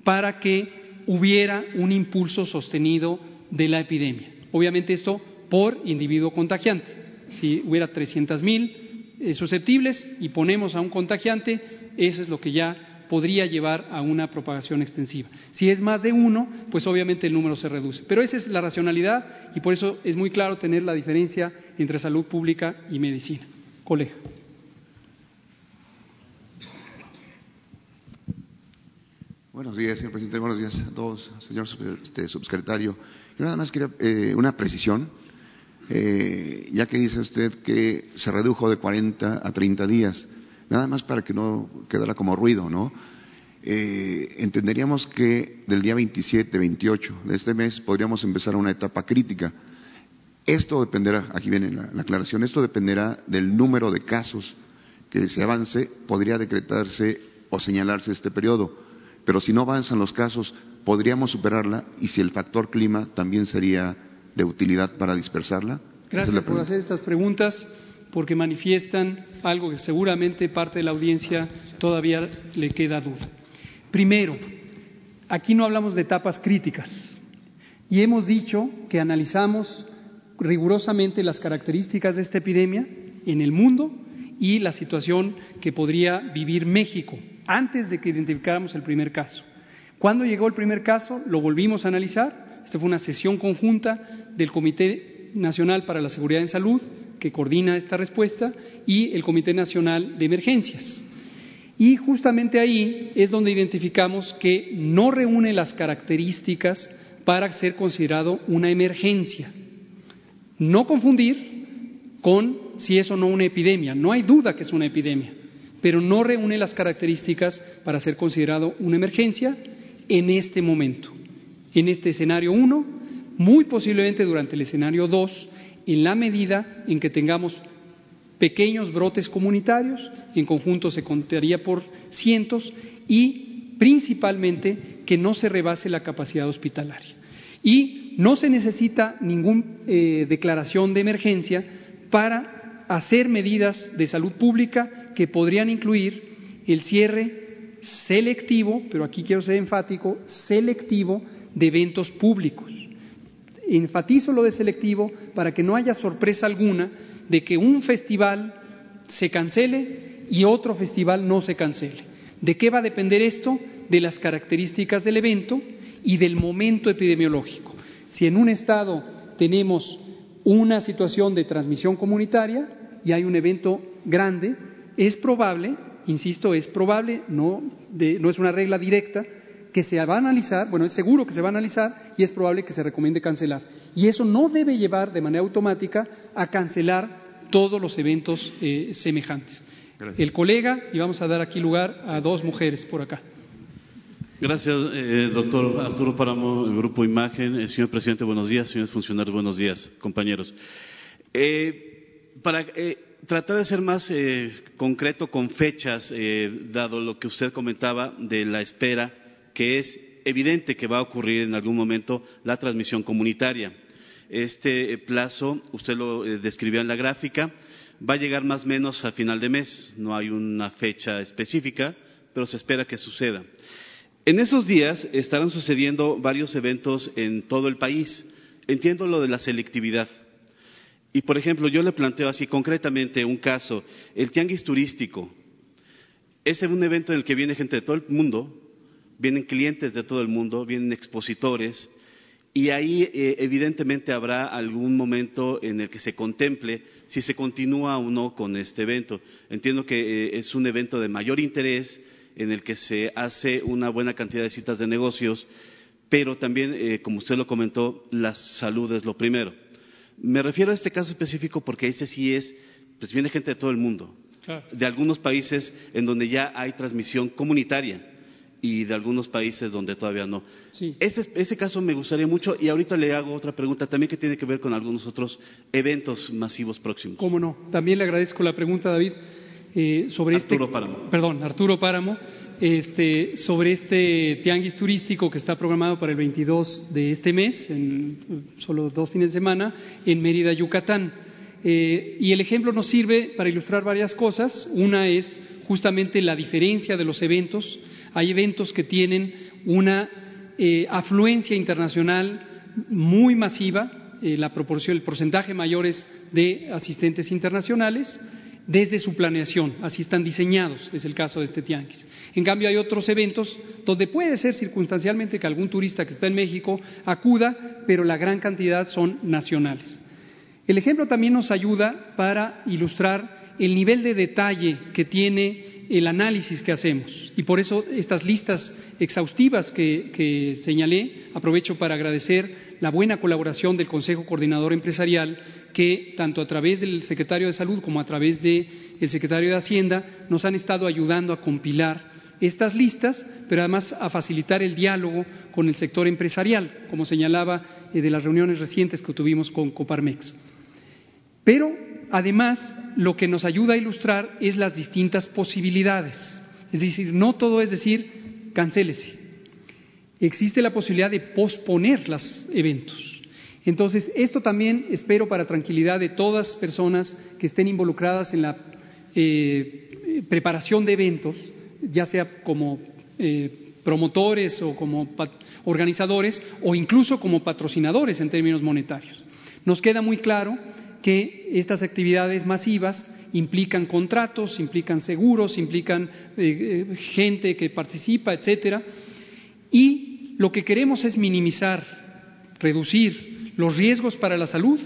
para que hubiera un impulso sostenido de la epidemia. Obviamente esto por individuo contagiante. Si hubiera 300 mil eh, susceptibles y ponemos a un contagiante, eso es lo que ya podría llevar a una propagación extensiva. Si es más de uno, pues obviamente el número se reduce. Pero esa es la racionalidad y por eso es muy claro tener la diferencia entre salud pública y medicina. Colega. Buenos días, señor presidente. Buenos días a todos, señor este, subsecretario. Yo nada más quería eh, una precisión, eh, ya que dice usted que se redujo de 40 a 30 días, nada más para que no quedara como ruido, ¿no? Eh, entenderíamos que del día 27, 28 de este mes podríamos empezar una etapa crítica. Esto dependerá, aquí viene la, la aclaración, esto dependerá del número de casos que se avance, podría decretarse o señalarse este periodo. Pero si no avanzan los casos, podríamos superarla y si el factor clima también sería de utilidad para dispersarla. Gracias por hacer estas preguntas porque manifiestan algo que seguramente parte de la audiencia todavía le queda duda. Primero, aquí no hablamos de etapas críticas y hemos dicho que analizamos rigurosamente las características de esta epidemia en el mundo y la situación que podría vivir México antes de que identificáramos el primer caso. Cuando llegó el primer caso, lo volvimos a analizar. Esta fue una sesión conjunta del Comité Nacional para la Seguridad en Salud, que coordina esta respuesta, y el Comité Nacional de Emergencias. Y justamente ahí es donde identificamos que no reúne las características para ser considerado una emergencia. No confundir con si es o no una epidemia. No hay duda que es una epidemia, pero no reúne las características para ser considerado una emergencia en este momento, en este escenario 1, muy posiblemente durante el escenario 2, en la medida en que tengamos pequeños brotes comunitarios, en conjunto se contaría por cientos, y principalmente que no se rebase la capacidad hospitalaria. Y no se necesita ninguna eh, declaración de emergencia para hacer medidas de salud pública que podrían incluir el cierre selectivo, pero aquí quiero ser enfático, selectivo de eventos públicos. Enfatizo lo de selectivo para que no haya sorpresa alguna de que un festival se cancele y otro festival no se cancele. ¿De qué va a depender esto? De las características del evento y del momento epidemiológico. Si en un estado tenemos una situación de transmisión comunitaria y hay un evento grande, es probable insisto, es probable, no, no es una regla directa, que se va a analizar, bueno, es seguro que se va a analizar y es probable que se recomiende cancelar. Y eso no debe llevar de manera automática a cancelar todos los eventos eh, semejantes. El colega, y vamos a dar aquí lugar a dos mujeres por acá. Gracias, eh, doctor Arturo Páramo, el Grupo Imagen. Eh, señor presidente, buenos días. Señores funcionarios, buenos días, compañeros. para tratar de ser más eh, concreto con fechas, eh, dado lo que usted comentaba de la espera, que es evidente que va a ocurrir en algún momento la transmisión comunitaria. Este eh, plazo, usted lo describió en la gráfica, va a llegar más o menos a final de mes. No hay una fecha específica, pero se espera que suceda. En esos días estarán sucediendo varios eventos en todo el país. Entiendo lo de la selectividad y, por ejemplo, yo le planteo así concretamente un caso, el tianguis turístico. Es un evento en el que viene gente de todo el mundo, vienen clientes de todo el mundo, vienen expositores, y ahí eh, evidentemente habrá algún momento en el que se contemple si se continúa o no con este evento. Entiendo que eh, es un evento de mayor interés en el que se hace una buena cantidad de citas de negocios, pero también, eh, como usted lo comentó, la salud es lo primero. Me refiero a este caso específico porque ese sí es, pues viene gente de todo el mundo, de algunos países en donde ya hay transmisión comunitaria y de algunos países donde todavía no. Ese, ese, caso me gustaría mucho y ahorita le hago otra pregunta también que tiene que ver con algunos otros eventos masivos próximos. Cómo no. También le agradezco la pregunta, David, eh, sobre Arturo este. Páramo. Perdón, Arturo Páramo, este, sobre este tianguis turístico que está programado para el 22 de este mes, en solo dos fines de semana, en Mérida, Yucatán. Eh, y el ejemplo nos sirve para ilustrar varias cosas. Una es justamente la diferencia de los eventos. Hay eventos que tienen una eh, afluencia internacional muy masiva, eh, la proporción, el porcentaje mayor es de asistentes internacionales desde su planeación, así están diseñados, es el caso de este tianguis. En cambio, hay otros eventos donde puede ser circunstancialmente que algún turista que está en México acuda, pero la gran cantidad son nacionales. El ejemplo también nos ayuda para ilustrar el nivel de detalle que tiene el análisis que hacemos. Y por eso estas listas exhaustivas que, que señalé, aprovecho para agradecer la buena colaboración del Consejo Coordinador Empresarial que tanto a través del secretario de Salud como a través del secretario de Hacienda nos han estado ayudando a compilar estas listas, pero además a facilitar el diálogo con el sector empresarial, como señalaba eh, de las reuniones recientes que tuvimos con Coparmex. Pero además lo que nos ayuda a ilustrar es las distintas posibilidades. Es decir, no todo es decir, cancélese. Existe la posibilidad de posponer los eventos. Entonces, esto también espero para tranquilidad de todas las personas que estén involucradas en la eh, preparación de eventos, ya sea como eh, promotores o como organizadores o incluso como patrocinadores en términos monetarios. Nos queda muy claro que estas actividades masivas implican contratos, implican seguros, implican eh, gente que participa, etcétera, y lo que queremos es minimizar, reducir los riesgos para la salud,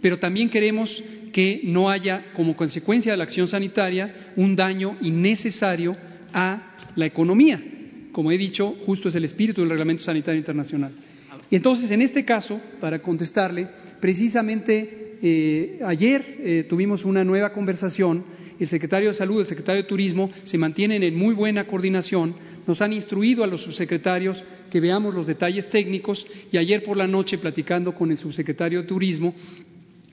pero también queremos que no haya, como consecuencia de la acción sanitaria, un daño innecesario a la economía. Como he dicho, justo es el espíritu del Reglamento Sanitario Internacional. Y entonces, en este caso, para contestarle, precisamente eh, ayer eh, tuvimos una nueva conversación. El secretario de Salud, el secretario de Turismo se mantienen en muy buena coordinación nos han instruido a los subsecretarios que veamos los detalles técnicos y ayer por la noche, platicando con el subsecretario de Turismo,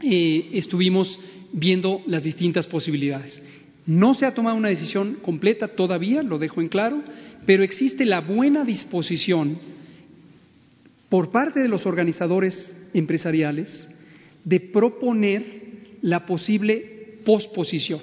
eh, estuvimos viendo las distintas posibilidades. No se ha tomado una decisión completa todavía, lo dejo en claro, pero existe la buena disposición por parte de los organizadores empresariales de proponer la posible posposición.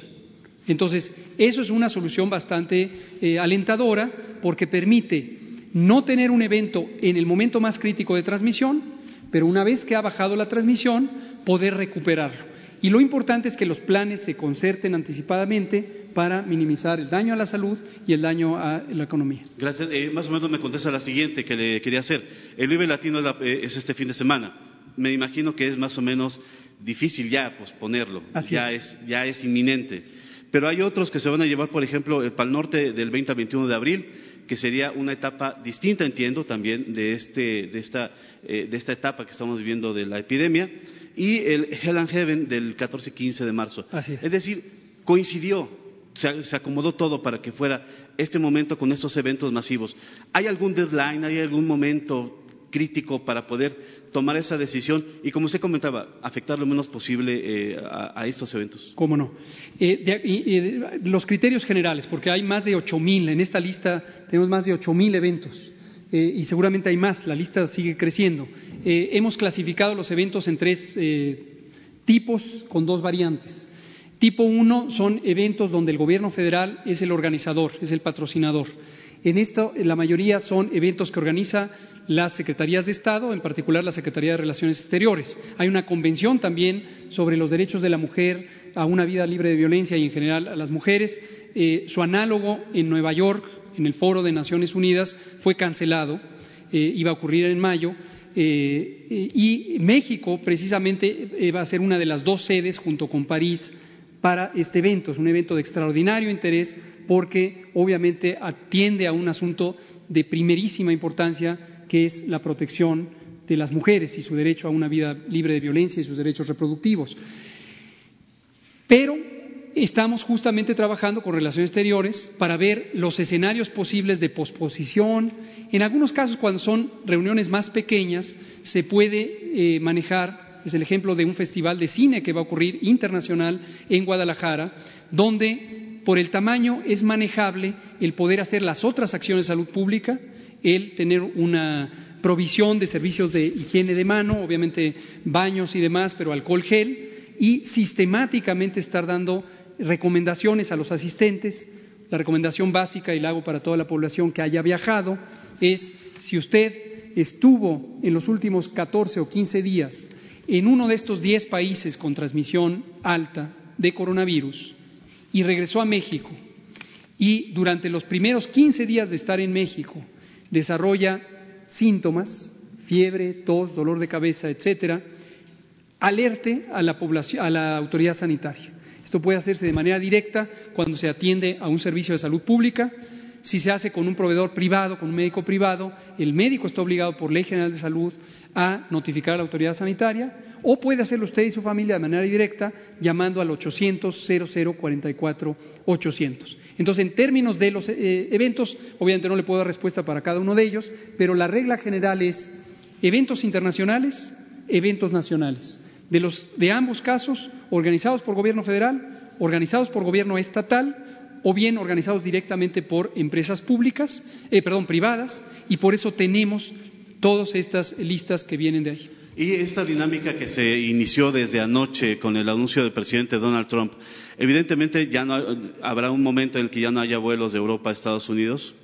Entonces, eso es una solución bastante eh, alentadora porque permite no tener un evento en el momento más crítico de transmisión, pero una vez que ha bajado la transmisión, poder recuperarlo. Y lo importante es que los planes se concerten anticipadamente para minimizar el daño a la salud y el daño a la economía. Gracias. Eh, más o menos me contesta la siguiente que le quería hacer. El Vive Latino es, eh, es este fin de semana. Me imagino que es más o menos difícil ya posponerlo. ya es. ya es inminente. Pero hay otros que se van a llevar, por ejemplo, el Pal Norte del 20 al 21 de abril, que sería una etapa distinta, entiendo, también de, este, de, esta, eh, de esta etapa que estamos viviendo de la epidemia, y el Hell and Heaven del 14-15 de marzo. es. decir, coincidió, se, se, acomodó todo para que fuera este momento con estos eventos masivos. ¿Hay algún deadline, hay algún momento crítico para poder tomar esa decisión y, como usted comentaba, afectar lo menos posible eh, a, estos eventos. ¿Cómo no? Eh, los criterios generales, porque hay más de 8.000, en esta lista tenemos más de 8.000 eventos eh, y seguramente hay más, la lista sigue creciendo. hemos clasificado los eventos en tres tipos con dos variantes. Tipo uno son eventos donde el gobierno federal es el organizador, es el patrocinador. En esto, la mayoría son eventos que organiza las secretarías de Estado, en particular la Secretaría de Relaciones Exteriores. Hay una convención también sobre los derechos de la mujer a una vida libre de violencia y en general a las mujeres. Eh, su análogo en Nueva York, en el Foro de Naciones Unidas, fue cancelado, eh, iba a ocurrir en mayo. Eh, y México precisamente va a ser una de las dos sedes junto con París para este evento. Es un evento de extraordinario interés porque obviamente atiende a un asunto de primerísima importancia que es la protección de las mujeres y su derecho a una vida libre de violencia y sus derechos reproductivos. Pero estamos justamente trabajando con relaciones exteriores para ver los escenarios posibles de posposición. En algunos casos, cuando son reuniones más pequeñas, se puede eh, manejar, es el ejemplo de un festival de cine que va a ocurrir internacional en Guadalajara, donde por el tamaño es manejable el poder hacer las otras acciones de salud pública, el tener una provisión de servicios de higiene de mano, obviamente baños y demás, pero alcohol gel, y sistemáticamente estar dando recomendaciones a los asistentes. La recomendación básica, y la hago para toda la población que haya viajado, es si usted estuvo en los últimos 14 o 15 días en uno de estos 10 países con transmisión alta de coronavirus y regresó a México y durante los primeros 15 días de estar en México desarrolla síntomas, fiebre, tos, dolor de cabeza, etcétera, alerte a la, población, a la autoridad sanitaria. Esto puede hacerse de manera directa cuando se atiende a un servicio de salud pública. Si se hace con un proveedor privado, con un médico privado, el médico está obligado por Ley General de Salud a notificar a la autoridad sanitaria o puede hacerlo usted y su familia de manera directa llamando al 800 0044 800. Entonces, en términos de los eh, eventos, obviamente no le puedo dar respuesta para cada uno de ellos, pero la regla general es eventos internacionales, eventos nacionales. De, los, de ambos casos, organizados por gobierno federal, organizados por gobierno estatal o bien organizados directamente por empresas públicas, eh, perdón, privadas, y por eso tenemos todas estas listas que vienen de ahí. Y esta dinámica que se inició desde anoche con el anuncio del presidente Donald Trump, evidentemente ya no habrá un momento en el que ya no haya vuelos de Europa a Estados Unidos.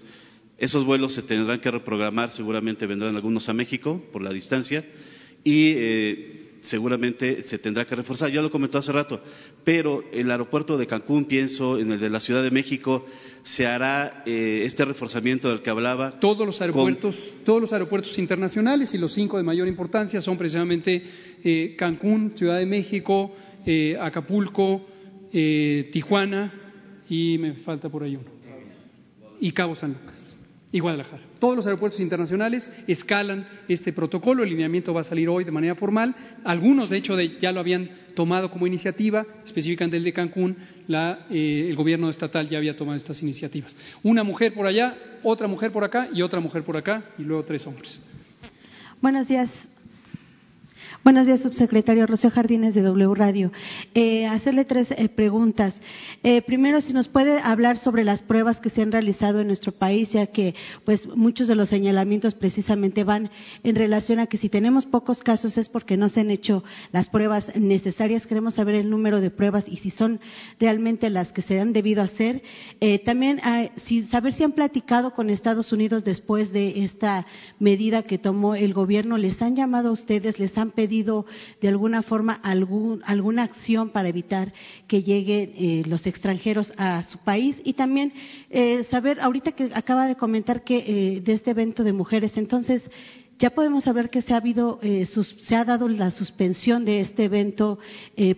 Esos vuelos se tendrán que reprogramar, seguramente vendrán algunos a México por la distancia y eh, seguramente se tendrá que reforzar. Ya lo comentó hace rato, pero el aeropuerto de Cancún, pienso, en el de la Ciudad de México, se hará eh, este reforzamiento del que hablaba. Todos los aeropuertos, todos los aeropuertos internacionales y los cinco de mayor importancia son precisamente eh, Cancún, Ciudad de México, eh, Acapulco, Tijuana y me falta por ahí uno y Cabo San Lucas y Guadalajara. Todos los aeropuertos internacionales escalan este protocolo, el lineamiento va a salir hoy de manera formal. Algunos, de hecho, ya lo habían tomado como iniciativa, específicamente el de Cancún, eh, el gobierno estatal ya había tomado estas iniciativas. Una mujer por allá, otra mujer por acá y otra mujer por acá y luego tres hombres. Buenos días, Buenos días, subsecretario Rocío Jardines de W Radio. Eh, hacerle tres eh, preguntas. Eh, primero, si nos puede hablar sobre las pruebas que se han realizado en nuestro país, ya que pues muchos de los señalamientos precisamente van en relación a que si tenemos pocos casos es porque no se han hecho las pruebas necesarias. Queremos saber el número de pruebas y si son realmente las que se han debido hacer. también ah, saber si han platicado con Estados Unidos después de esta medida que tomó el gobierno. ¿Les han llamado a ustedes? ¿Les han pedido de alguna forma alguna acción para evitar que lleguen eh, los extranjeros a su país y también eh, saber ahorita que acaba de comentar que eh, de este evento de mujeres entonces ya podemos saber que se ha habido, se ha dado la suspensión de este evento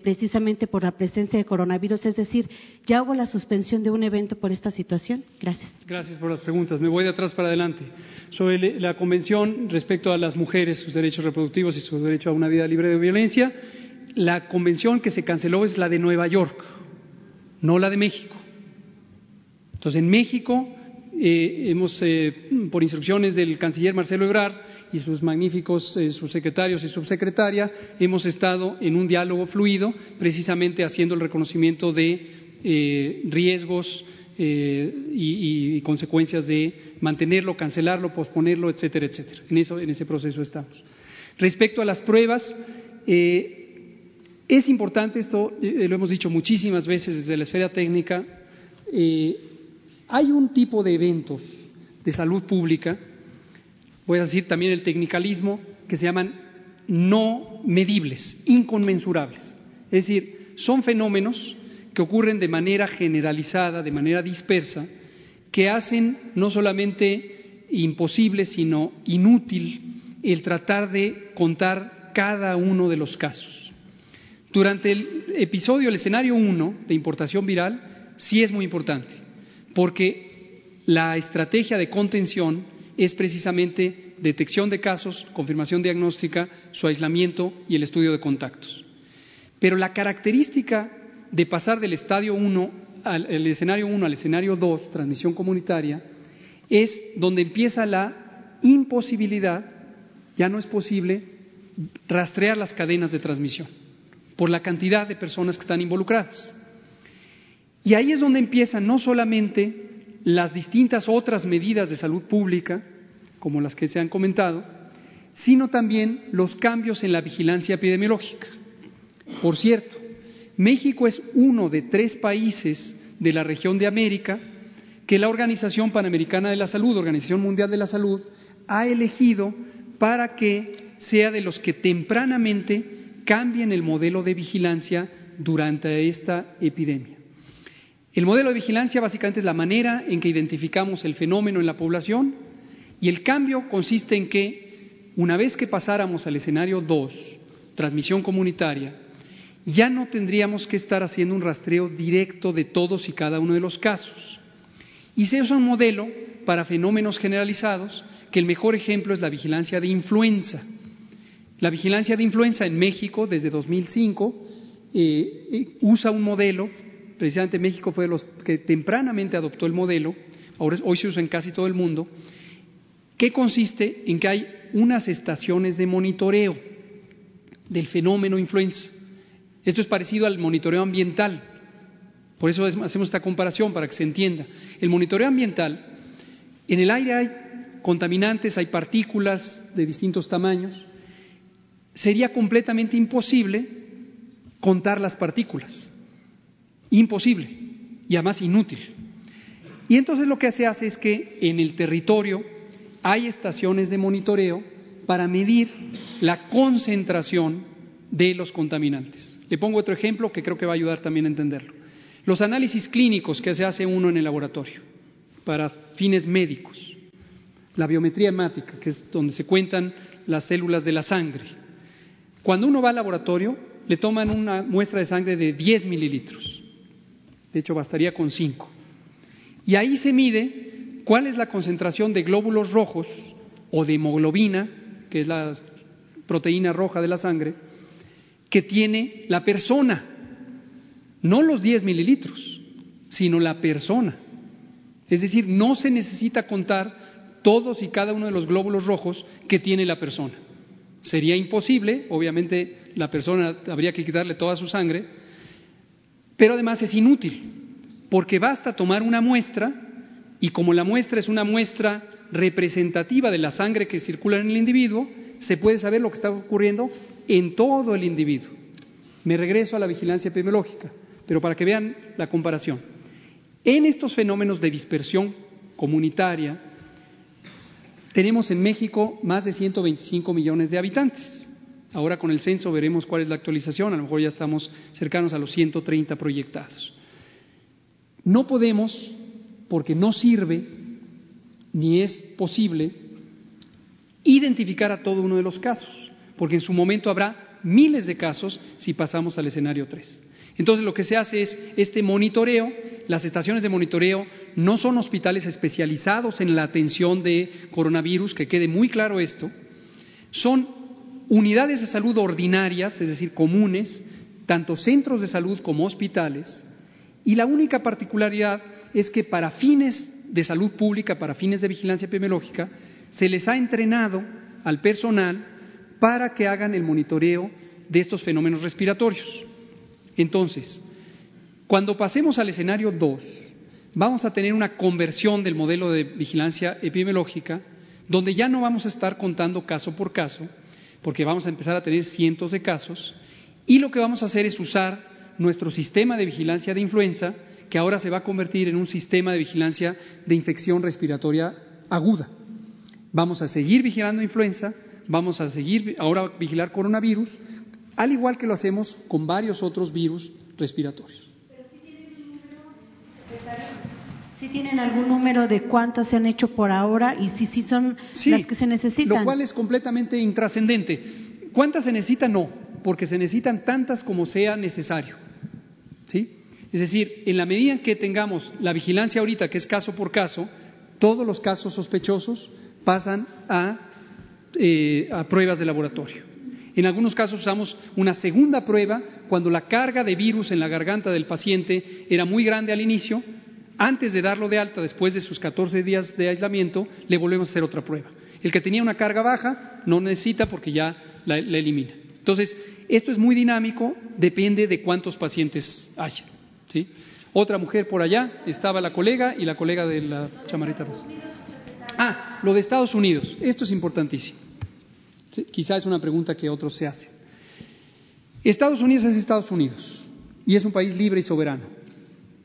precisamente por la presencia de coronavirus, es decir, ya hubo la suspensión de un evento por esta situación. Gracias. Gracias por las preguntas. Me voy de atrás para adelante sobre la Convención respecto a las mujeres, sus derechos reproductivos y su derecho a una vida libre de violencia. La convención que se canceló es la de Nueva York, no la de México. Entonces, en México eh, hemos, eh, por instrucciones del canciller Marcelo Ebrard y sus magníficos eh, subsecretarios y subsecretaria, hemos estado en un diálogo fluido, precisamente haciendo el reconocimiento de riesgos eh, y, consecuencias de mantenerlo, cancelarlo, posponerlo, etcétera, etcétera. En, eso, en ese proceso estamos. Respecto a las pruebas, eh, es importante esto, eh, lo hemos dicho muchísimas veces desde la esfera técnica, hay un tipo de eventos de salud pública, voy a decir también el tecnicalismo, que se llaman no medibles, inconmensurables. Es decir, son fenómenos que ocurren de manera generalizada, de manera dispersa, que hacen no solamente imposible, sino inútil el tratar de contar cada uno de los casos. Durante el episodio, el escenario 1 de importación viral, sí es muy importante, porque la estrategia de contención es precisamente detección de casos, confirmación diagnóstica, su aislamiento y el estudio de contactos. Pero la característica de pasar del estadio 1 al escenario 1 al escenario 2, transmisión comunitaria, es donde empieza la imposibilidad, ya no es posible rastrear las cadenas de transmisión por la cantidad de personas que están involucradas. Y ahí es donde empiezan no solamente las distintas otras medidas de salud pública, como las que se han comentado, sino también los cambios en la vigilancia epidemiológica. Por cierto, México es uno de tres países de la región de América que la Organización Panamericana de la Salud, Organización Mundial de la Salud, ha elegido para que sea de los que tempranamente cambien el modelo de vigilancia durante esta epidemia. El modelo de vigilancia básicamente es la manera en que identificamos el fenómeno en la población y el cambio consiste en que una vez que pasáramos al escenario 2, transmisión comunitaria, ya no tendríamos que estar haciendo un rastreo directo de todos y cada uno de los casos. Y se usa un modelo para fenómenos generalizados, que el mejor ejemplo es la vigilancia de influenza. La vigilancia de influenza en México desde 2005 eh, eh, usa un modelo, precisamente México fue de los que tempranamente adoptó el modelo, hoy se usa en casi todo el mundo, que consiste en que hay unas estaciones de monitoreo del fenómeno influenza. Esto es parecido al monitoreo ambiental, por eso hacemos esta comparación para que se entienda. El monitoreo ambiental, en el aire hay contaminantes, hay partículas de distintos tamaños, sería completamente imposible contar las partículas. Imposible y además inútil. Y entonces lo que se hace es que en el territorio hay estaciones de monitoreo para medir la concentración de los contaminantes. Le pongo otro ejemplo que creo que va a ayudar también a entenderlo. Los análisis clínicos que se hace uno en el laboratorio para fines médicos. La biometría hemática, que es donde se cuentan las células de la sangre cuando uno va al laboratorio, le toman una muestra de sangre de 10 mililitros. De hecho, bastaría con 5. Y ahí se mide cuál es la concentración de glóbulos rojos o de hemoglobina, que es la proteína roja de la sangre, que tiene la persona. No los 10 mililitros, sino la persona. Es decir, no se necesita contar todos y cada uno de los glóbulos rojos que tiene la persona. Sería imposible, obviamente la persona habría que quitarle toda su sangre, pero además es inútil, porque basta tomar una muestra y como la muestra es una muestra representativa de la sangre que circula en el individuo, se puede saber lo que está ocurriendo en todo el individuo. Me regreso a la vigilancia epidemiológica, pero para que vean la comparación. En estos fenómenos de dispersión comunitaria, tenemos en México más de 125 millones de habitantes. Ahora con el censo veremos cuál es la actualización, a lo mejor ya estamos cercanos a los 130 proyectados. No podemos, porque no sirve ni es posible, identificar a todo uno de los casos, porque en su momento habrá miles de casos si pasamos al escenario 3. Entonces lo que se hace es este monitoreo, las estaciones de monitoreo no son hospitales especializados en la atención de coronavirus, que quede muy claro esto, son unidades de salud ordinarias, es decir, comunes, tanto centros de salud como hospitales, y la única particularidad es que para fines de salud pública, para fines de vigilancia epidemiológica, se les ha entrenado al personal para que hagan el monitoreo de estos fenómenos respiratorios. Entonces, cuando pasemos al escenario 2, vamos a tener una conversión del modelo de vigilancia epidemiológica, donde ya no vamos a estar contando caso por caso, porque vamos a empezar a tener cientos de casos, y lo que vamos a hacer es usar nuestro sistema de vigilancia de influenza, que ahora se va a convertir en un sistema de vigilancia de infección respiratoria aguda. Vamos a seguir vigilando influenza, vamos a seguir ahora vigilar coronavirus, al igual que lo hacemos con varios otros virus respiratorios. ¿Sí tienen algún número de cuántas se han hecho por ahora y si sí son las que se necesitan? Lo cual es completamente intrascendente. ¿Cuántas se necesitan? No, porque se necesitan tantas como sea necesario. ¿Sí? Es decir, en la medida en que tengamos la vigilancia ahorita, que es caso por caso, todos los casos sospechosos pasan a, eh, a pruebas de laboratorio. En algunos casos usamos una segunda prueba cuando la carga de virus en la garganta del paciente era muy grande al inicio. Antes de darlo de alta, después de sus 14 días de aislamiento, le volvemos a hacer otra prueba. El que tenía una carga baja no necesita porque ya la, elimina. Entonces, esto es muy dinámico, depende de cuántos pacientes haya. Otra mujer por allá, estaba la colega y la colega de la chamarita rosa. Ah, lo de Estados Unidos. Esto es importantísimo. Quizá es una pregunta que otros se hacen. Estados Unidos es Estados Unidos y es un país libre y soberano.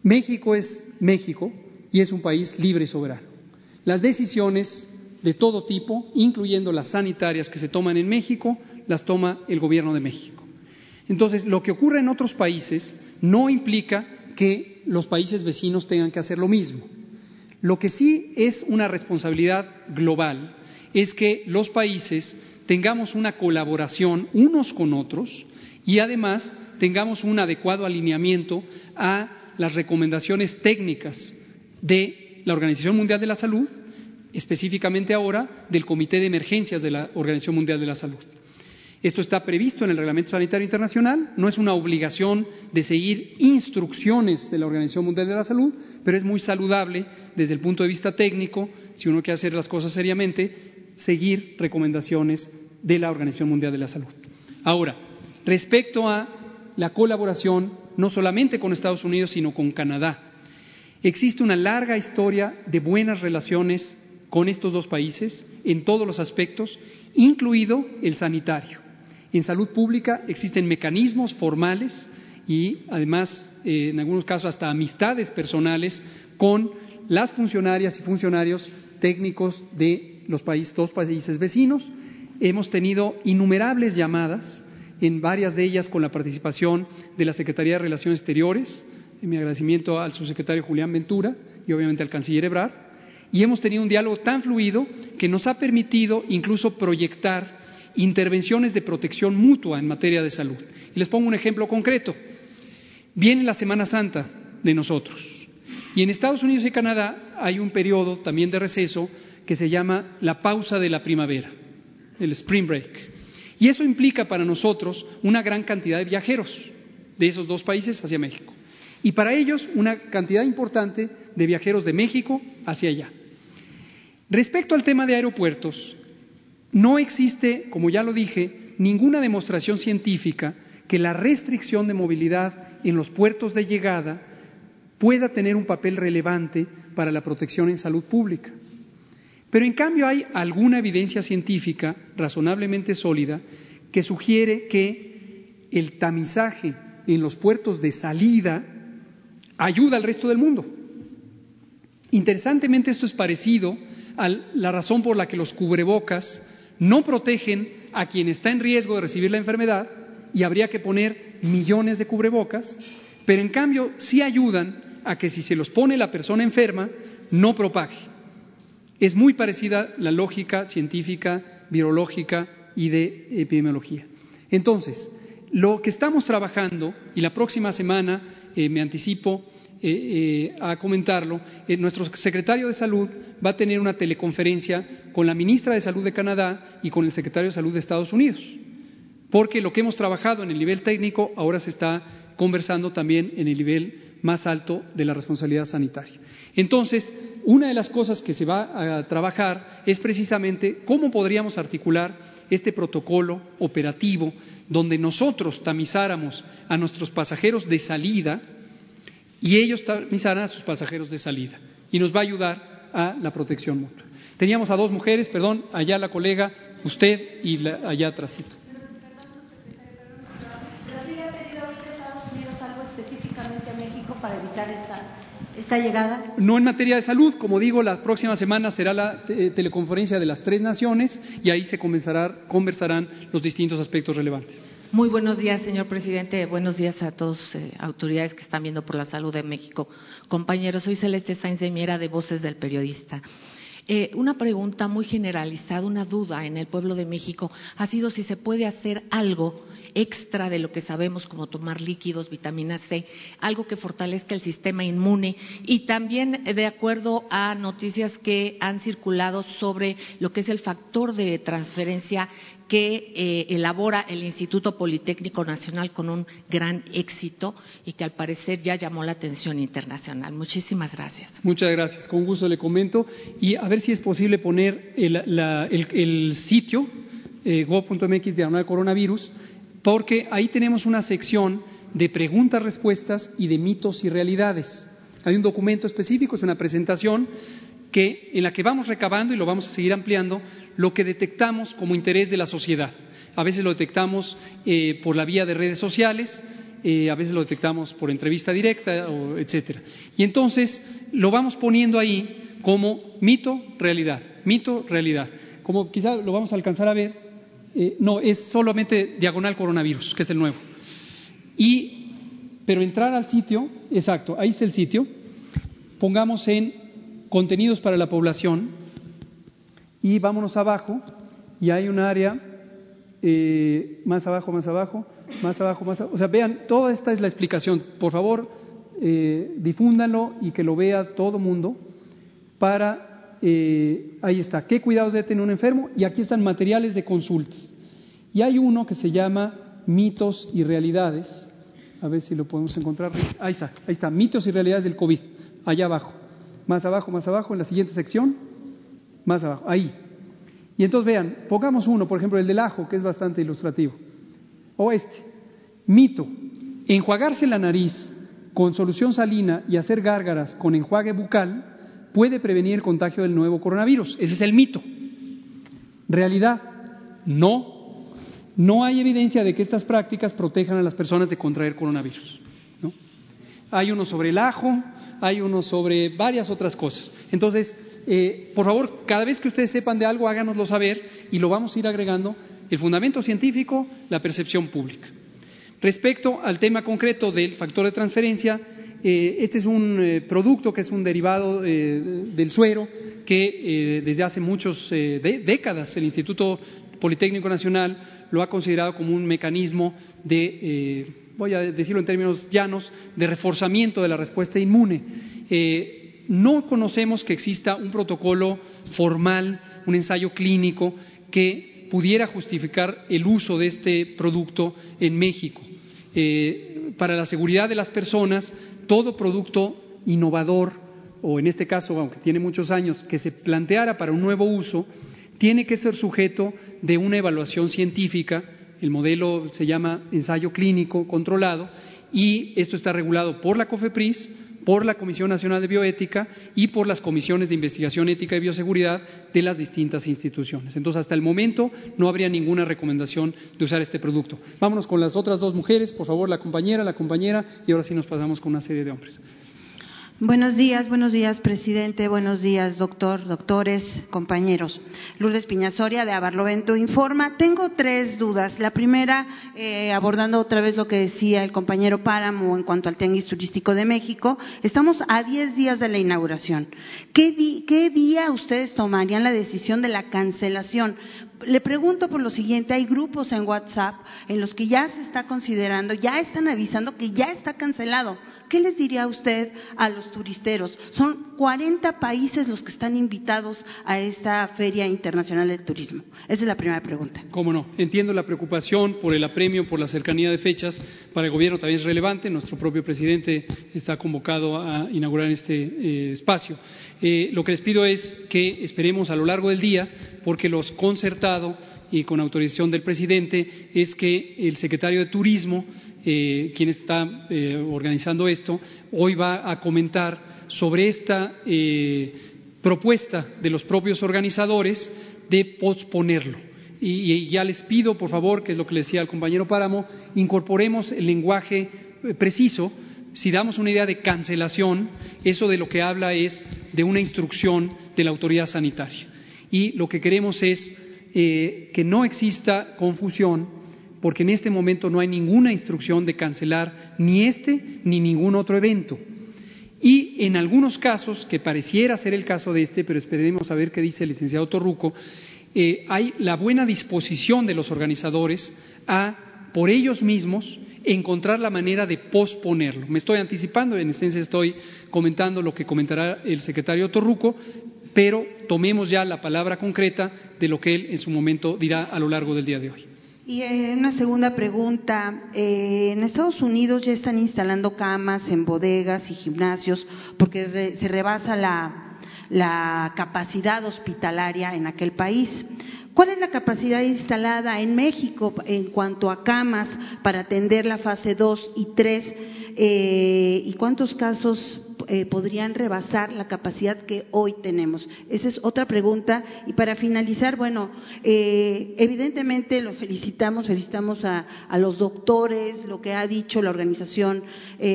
México es México y es un país libre y soberano. Las decisiones de todo tipo, incluyendo las sanitarias que se toman en México, las toma el gobierno de México. Entonces, lo que ocurre en otros países no implica que los países vecinos tengan que hacer lo mismo. Lo que sí es una responsabilidad global es que los países tengamos una colaboración unos con otros y además tengamos un adecuado alineamiento a las recomendaciones técnicas de la Organización Mundial de la Salud, específicamente ahora del Comité de Emergencias de la Organización Mundial de la Salud. Esto está previsto en el Reglamento Sanitario Internacional, no es una obligación de seguir instrucciones de la Organización Mundial de la Salud, pero es muy saludable desde el punto de vista técnico, si uno quiere hacer las cosas seriamente, seguir recomendaciones de la Organización Mundial de la Salud. Ahora, respecto a la colaboración no solamente con Estados Unidos, sino con Canadá. Existe una larga historia de buenas relaciones con estos dos países en todos los aspectos, incluido el sanitario. En salud pública existen mecanismos formales y además, eh, en algunos casos, hasta amistades personales con las funcionarias y funcionarios técnicos de los países, dos países vecinos. Hemos tenido innumerables llamadas en varias de ellas con la participación de la Secretaría de Relaciones Exteriores, en mi agradecimiento al subsecretario Julián Ventura y obviamente al canciller Ebrard, y hemos tenido un diálogo tan fluido que nos ha permitido incluso proyectar intervenciones de protección mutua en materia de salud. Y les pongo un ejemplo concreto. Viene la Semana Santa de nosotros y en Estados Unidos y Canadá hay un periodo también de receso que se llama la pausa de la primavera, el spring break. Y eso implica para nosotros una gran cantidad de viajeros de esos dos países hacia México. Y para ellos una cantidad importante de viajeros de México hacia allá. Respecto al tema de aeropuertos, no existe, como ya lo dije, ninguna demostración científica que la restricción de movilidad en los puertos de llegada pueda tener un papel relevante para la protección en salud pública. Pero en cambio hay alguna evidencia científica razonablemente sólida que sugiere que el tamizaje en los puertos de salida ayuda al resto del mundo. Interesantemente esto es parecido a la razón por la que los cubrebocas no protegen a quien está en riesgo de recibir la enfermedad y habría que poner millones de cubrebocas, pero en cambio sí ayudan a que si se los pone la persona enferma no propague. Es muy parecida la lógica científica, virológica y de epidemiología. Entonces, lo que estamos trabajando, y la próxima semana eh, me anticipo eh, eh, a comentarlo, nuestro secretario de Salud va a tener una teleconferencia con la ministra de Salud de Canadá y con el secretario de Salud de Estados Unidos, porque lo que hemos trabajado en el nivel técnico ahora se está conversando también en el nivel más alto de la responsabilidad sanitaria. Entonces, una de las cosas que se va a trabajar es precisamente cómo podríamos articular este protocolo operativo donde nosotros tamizáramos a nuestros pasajeros de salida y ellos tamizaran a sus pasajeros de salida. Y nos va a ayudar a la protección mutua. Teníamos a dos mujeres, perdón, allá la colega, usted y la, allá atrásito. para evitar esta esta llegada? No en materia de salud, como digo, la próxima semana será la eh, teleconferencia de las tres naciones y ahí se conversarán los distintos aspectos relevantes. Muy buenos días, señor presidente. Buenos días a todas eh, autoridades que están viendo por la salud de México. Compañeros, soy Celeste Sainz de Miera de Voces del Periodista. Eh, una pregunta muy generalizada, una duda en el pueblo de México ha sido si se puede hacer algo extra de lo que sabemos, como tomar líquidos, vitamina C, algo que fortalezca el sistema inmune y también de acuerdo a noticias que han circulado sobre lo que es el factor de transferencia que eh, elabora el Instituto Politécnico Nacional con un gran éxito y que al parecer ya llamó la atención internacional. Muchísimas gracias. Muchas gracias. Con gusto le comento y a ver si es posible poner el, sitio eh, go.mx diagonal coronavirus porque ahí tenemos una sección de preguntas-respuestas y de mitos y realidades. Hay un documento específico, es una presentación que, en la que vamos recabando y lo vamos a seguir ampliando lo que detectamos como interés de la sociedad. A veces lo detectamos eh, por la vía de redes sociales, eh, a veces lo detectamos por entrevista directa, etcétera. Y entonces lo vamos poniendo ahí como mito, realidad, mito, realidad. Como quizá lo vamos a alcanzar a ver, eh, no, es solamente diagonal coronavirus, que es el nuevo. Y, pero entrar al sitio, exacto, ahí está el sitio, pongamos en contenidos para la población y vámonos abajo y hay un área eh, más abajo, más abajo, más abajo, más abajo. O sea, vean, toda esta es la explicación. Por favor, eh, difúndanlo y que lo vea todo mundo para, eh, ahí está, qué cuidados debe tener un enfermo y aquí están materiales de consultas. Y hay uno que se llama mitos y realidades. A ver si lo podemos encontrar. Ahí está, ahí está, mitos y realidades del COVID, allá abajo. Más abajo, más abajo, en la siguiente sección, más abajo, ahí. Y entonces vean, pongamos uno, por ejemplo, el del ajo, que es bastante ilustrativo. O este, mito, enjuagarse la nariz con solución salina y hacer gárgaras con enjuague bucal puede prevenir el contagio del nuevo coronavirus. Ese es el mito. Realidad, no. No hay evidencia de que estas prácticas protejan a las personas de contraer coronavirus. ¿no? Hay uno sobre el ajo, hay uno sobre varias otras cosas. Entonces, eh, por favor, cada vez que ustedes sepan de algo, háganoslo saber y lo vamos a ir agregando el fundamento científico, la percepción pública. Respecto al tema concreto del factor de transferencia, eh, este es un eh, producto que es un derivado eh, del suero que desde hace muchas décadas el Instituto Politécnico Nacional lo ha considerado como un mecanismo de, voy a decirlo en términos llanos, de reforzamiento de la respuesta inmune. no conocemos que exista un protocolo formal, un ensayo clínico que pudiera justificar el uso de este producto en México. para la seguridad de las personas, todo producto innovador, o en este caso, aunque tiene muchos años, que se planteara para un nuevo uso, tiene que ser sujeto de una evaluación científica. El modelo se llama ensayo clínico controlado y esto está regulado por la COFEPRIS, por la Comisión Nacional de Bioética y por las comisiones de investigación ética y bioseguridad de las distintas instituciones. Entonces, hasta el momento no habría ninguna recomendación de usar este producto. Vámonos con las otras dos mujeres, por favor, la compañera, la compañera, y ahora sí nos pasamos con una serie de hombres. Buenos días, buenos días, presidente. Buenos días, doctor, doctores, compañeros. Lourdes Piñasoria de Abarlovento Informa. Tengo tres dudas. La primera, eh, abordando otra vez lo que decía el compañero Páramo en cuanto al Tianguis Turístico de México. Estamos a diez días de la inauguración. ¿Qué, ¿Qué día ustedes tomarían la decisión de la cancelación? Le pregunto por lo siguiente, hay grupos en WhatsApp en los que ya se está considerando, ya están avisando que ya está cancelado. ¿Qué les diría usted a los turisteros? Son 40 países los que están invitados a esta Feria Internacional del Turismo. Esa es la primera pregunta. Cómo no. Entiendo la preocupación por el apremio, por la cercanía de fechas. Para el gobierno también es relevante. Nuestro propio presidente está convocado a inaugurar este eh, espacio. Eh, lo que les pido es que esperemos a lo largo del día, porque los y con autorización del presidente es que el secretario de Turismo, eh, quien está eh, organizando esto, hoy va a comentar sobre esta propuesta de los propios organizadores de posponerlo. Y, ya les pido, por favor, que es lo que le decía al compañero Páramo, incorporemos el lenguaje preciso si damos una idea de cancelación, eso de lo que habla es de una instrucción de la autoridad sanitaria. Y lo que queremos es eh, que no exista confusión, porque en este momento no hay ninguna instrucción de cancelar ni este ni ningún otro evento. Y en algunos casos, que pareciera ser el caso de este, pero esperemos a ver qué dice el licenciado Torruco, eh, hay la buena disposición de los organizadores a, por ellos mismos, encontrar la manera de posponerlo. Me estoy anticipando, en esencia estoy comentando lo que comentará el secretario Torruco, pero tomemos ya la palabra concreta de lo que él en su momento dirá a lo largo del día de hoy. Y una segunda pregunta. Eh, en Estados Unidos ya están instalando camas en bodegas y gimnasios porque se rebasa la capacidad hospitalaria en aquel país. ¿Cuál es la capacidad instalada en México en cuanto a camas para atender la fase 2 y 3? Eh, ¿Y cuántos casos eh, podrían rebasar la capacidad que hoy tenemos? Esa es otra pregunta. Y para finalizar, bueno, eh, evidentemente lo felicitamos, felicitamos a, los doctores, lo que ha dicho la Organización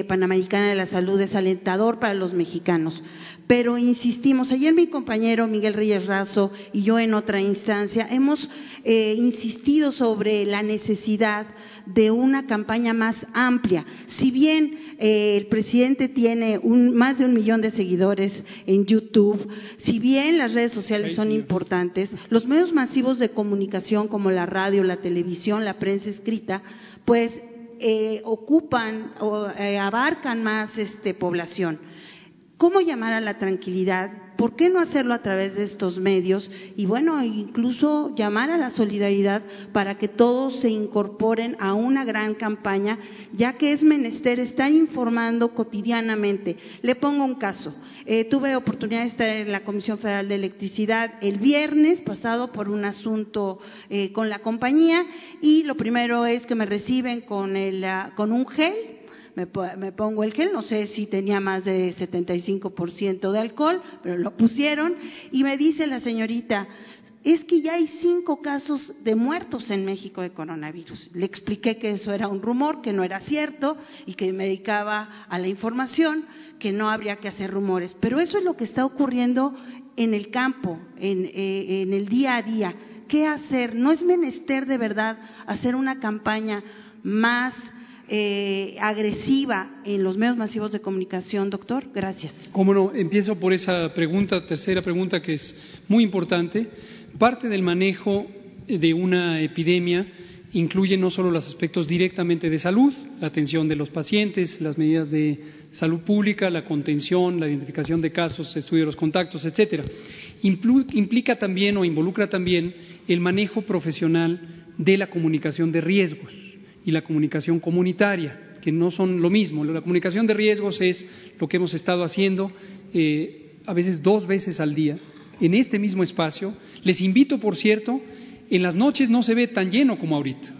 Panamericana de la Salud es alentador para los mexicanos pero insistimos, ayer mi compañero Miguel Reyes Razo y yo en otra instancia hemos eh, insistido sobre la necesidad de una campaña más amplia. Si bien eh, el presidente tiene más de un millón de seguidores en YouTube, si bien las redes sociales son importantes, los medios masivos de comunicación como la radio, la televisión, la prensa escrita, pues eh, ocupan o abarcan más este, población. ¿Cómo llamar a la tranquilidad? ¿Por qué no hacerlo a través de estos medios? Y bueno, incluso llamar a la solidaridad para que todos se incorporen a una gran campaña, ya que es menester estar informando cotidianamente. Le pongo un caso. Eh, tuve oportunidad de estar en la Comisión Federal de Electricidad el viernes pasado por un asunto eh, con la compañía y lo primero es que me reciben con, el, ah, con un gel me, pongo el gel, no sé si tenía más de 75% de alcohol, pero lo pusieron y me dice la señorita, es que ya hay cinco casos de muertos en México de coronavirus. Le expliqué que eso era un rumor, que no era cierto y que me dedicaba a la información, que no habría que hacer rumores. Pero eso es lo que está ocurriendo en el campo, en, eh, en el día a día. ¿Qué hacer? No es menester de verdad hacer una campaña más eh, agresiva en los medios masivos de comunicación, doctor? Gracias. Cómo no, empiezo por esa pregunta, tercera pregunta que es muy importante. Parte del manejo de una epidemia incluye no solo los aspectos directamente de salud, la atención de los pacientes, las medidas de salud pública, la contención, la identificación de casos, estudio de los contactos, etcétera. Implica también o involucra también el manejo profesional de la comunicación de riesgos y la comunicación comunitaria, que no son lo mismo. La comunicación de riesgos es lo que hemos estado haciendo eh, a veces dos veces al día en este mismo espacio. Les invito, por cierto, en las noches no se ve tan lleno como ahorita.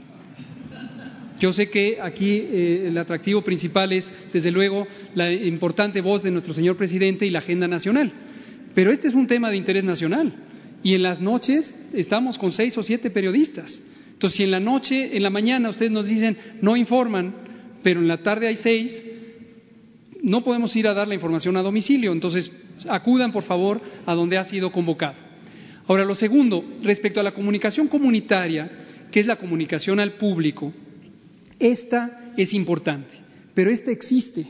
Yo sé que aquí eh, el atractivo principal es, desde luego, la importante voz de nuestro señor presidente y la agenda nacional. Pero este es un tema de interés nacional. Y en las noches estamos con seis o siete periodistas. Entonces, si en la noche, en la mañana ustedes nos dicen no informan, pero en la tarde hay seis, no podemos ir a dar la información a domicilio. Entonces, acudan por favor a donde ha sido convocado. Ahora, lo segundo, respecto a la comunicación comunitaria, que es la comunicación al público, esta es importante, pero esta existe.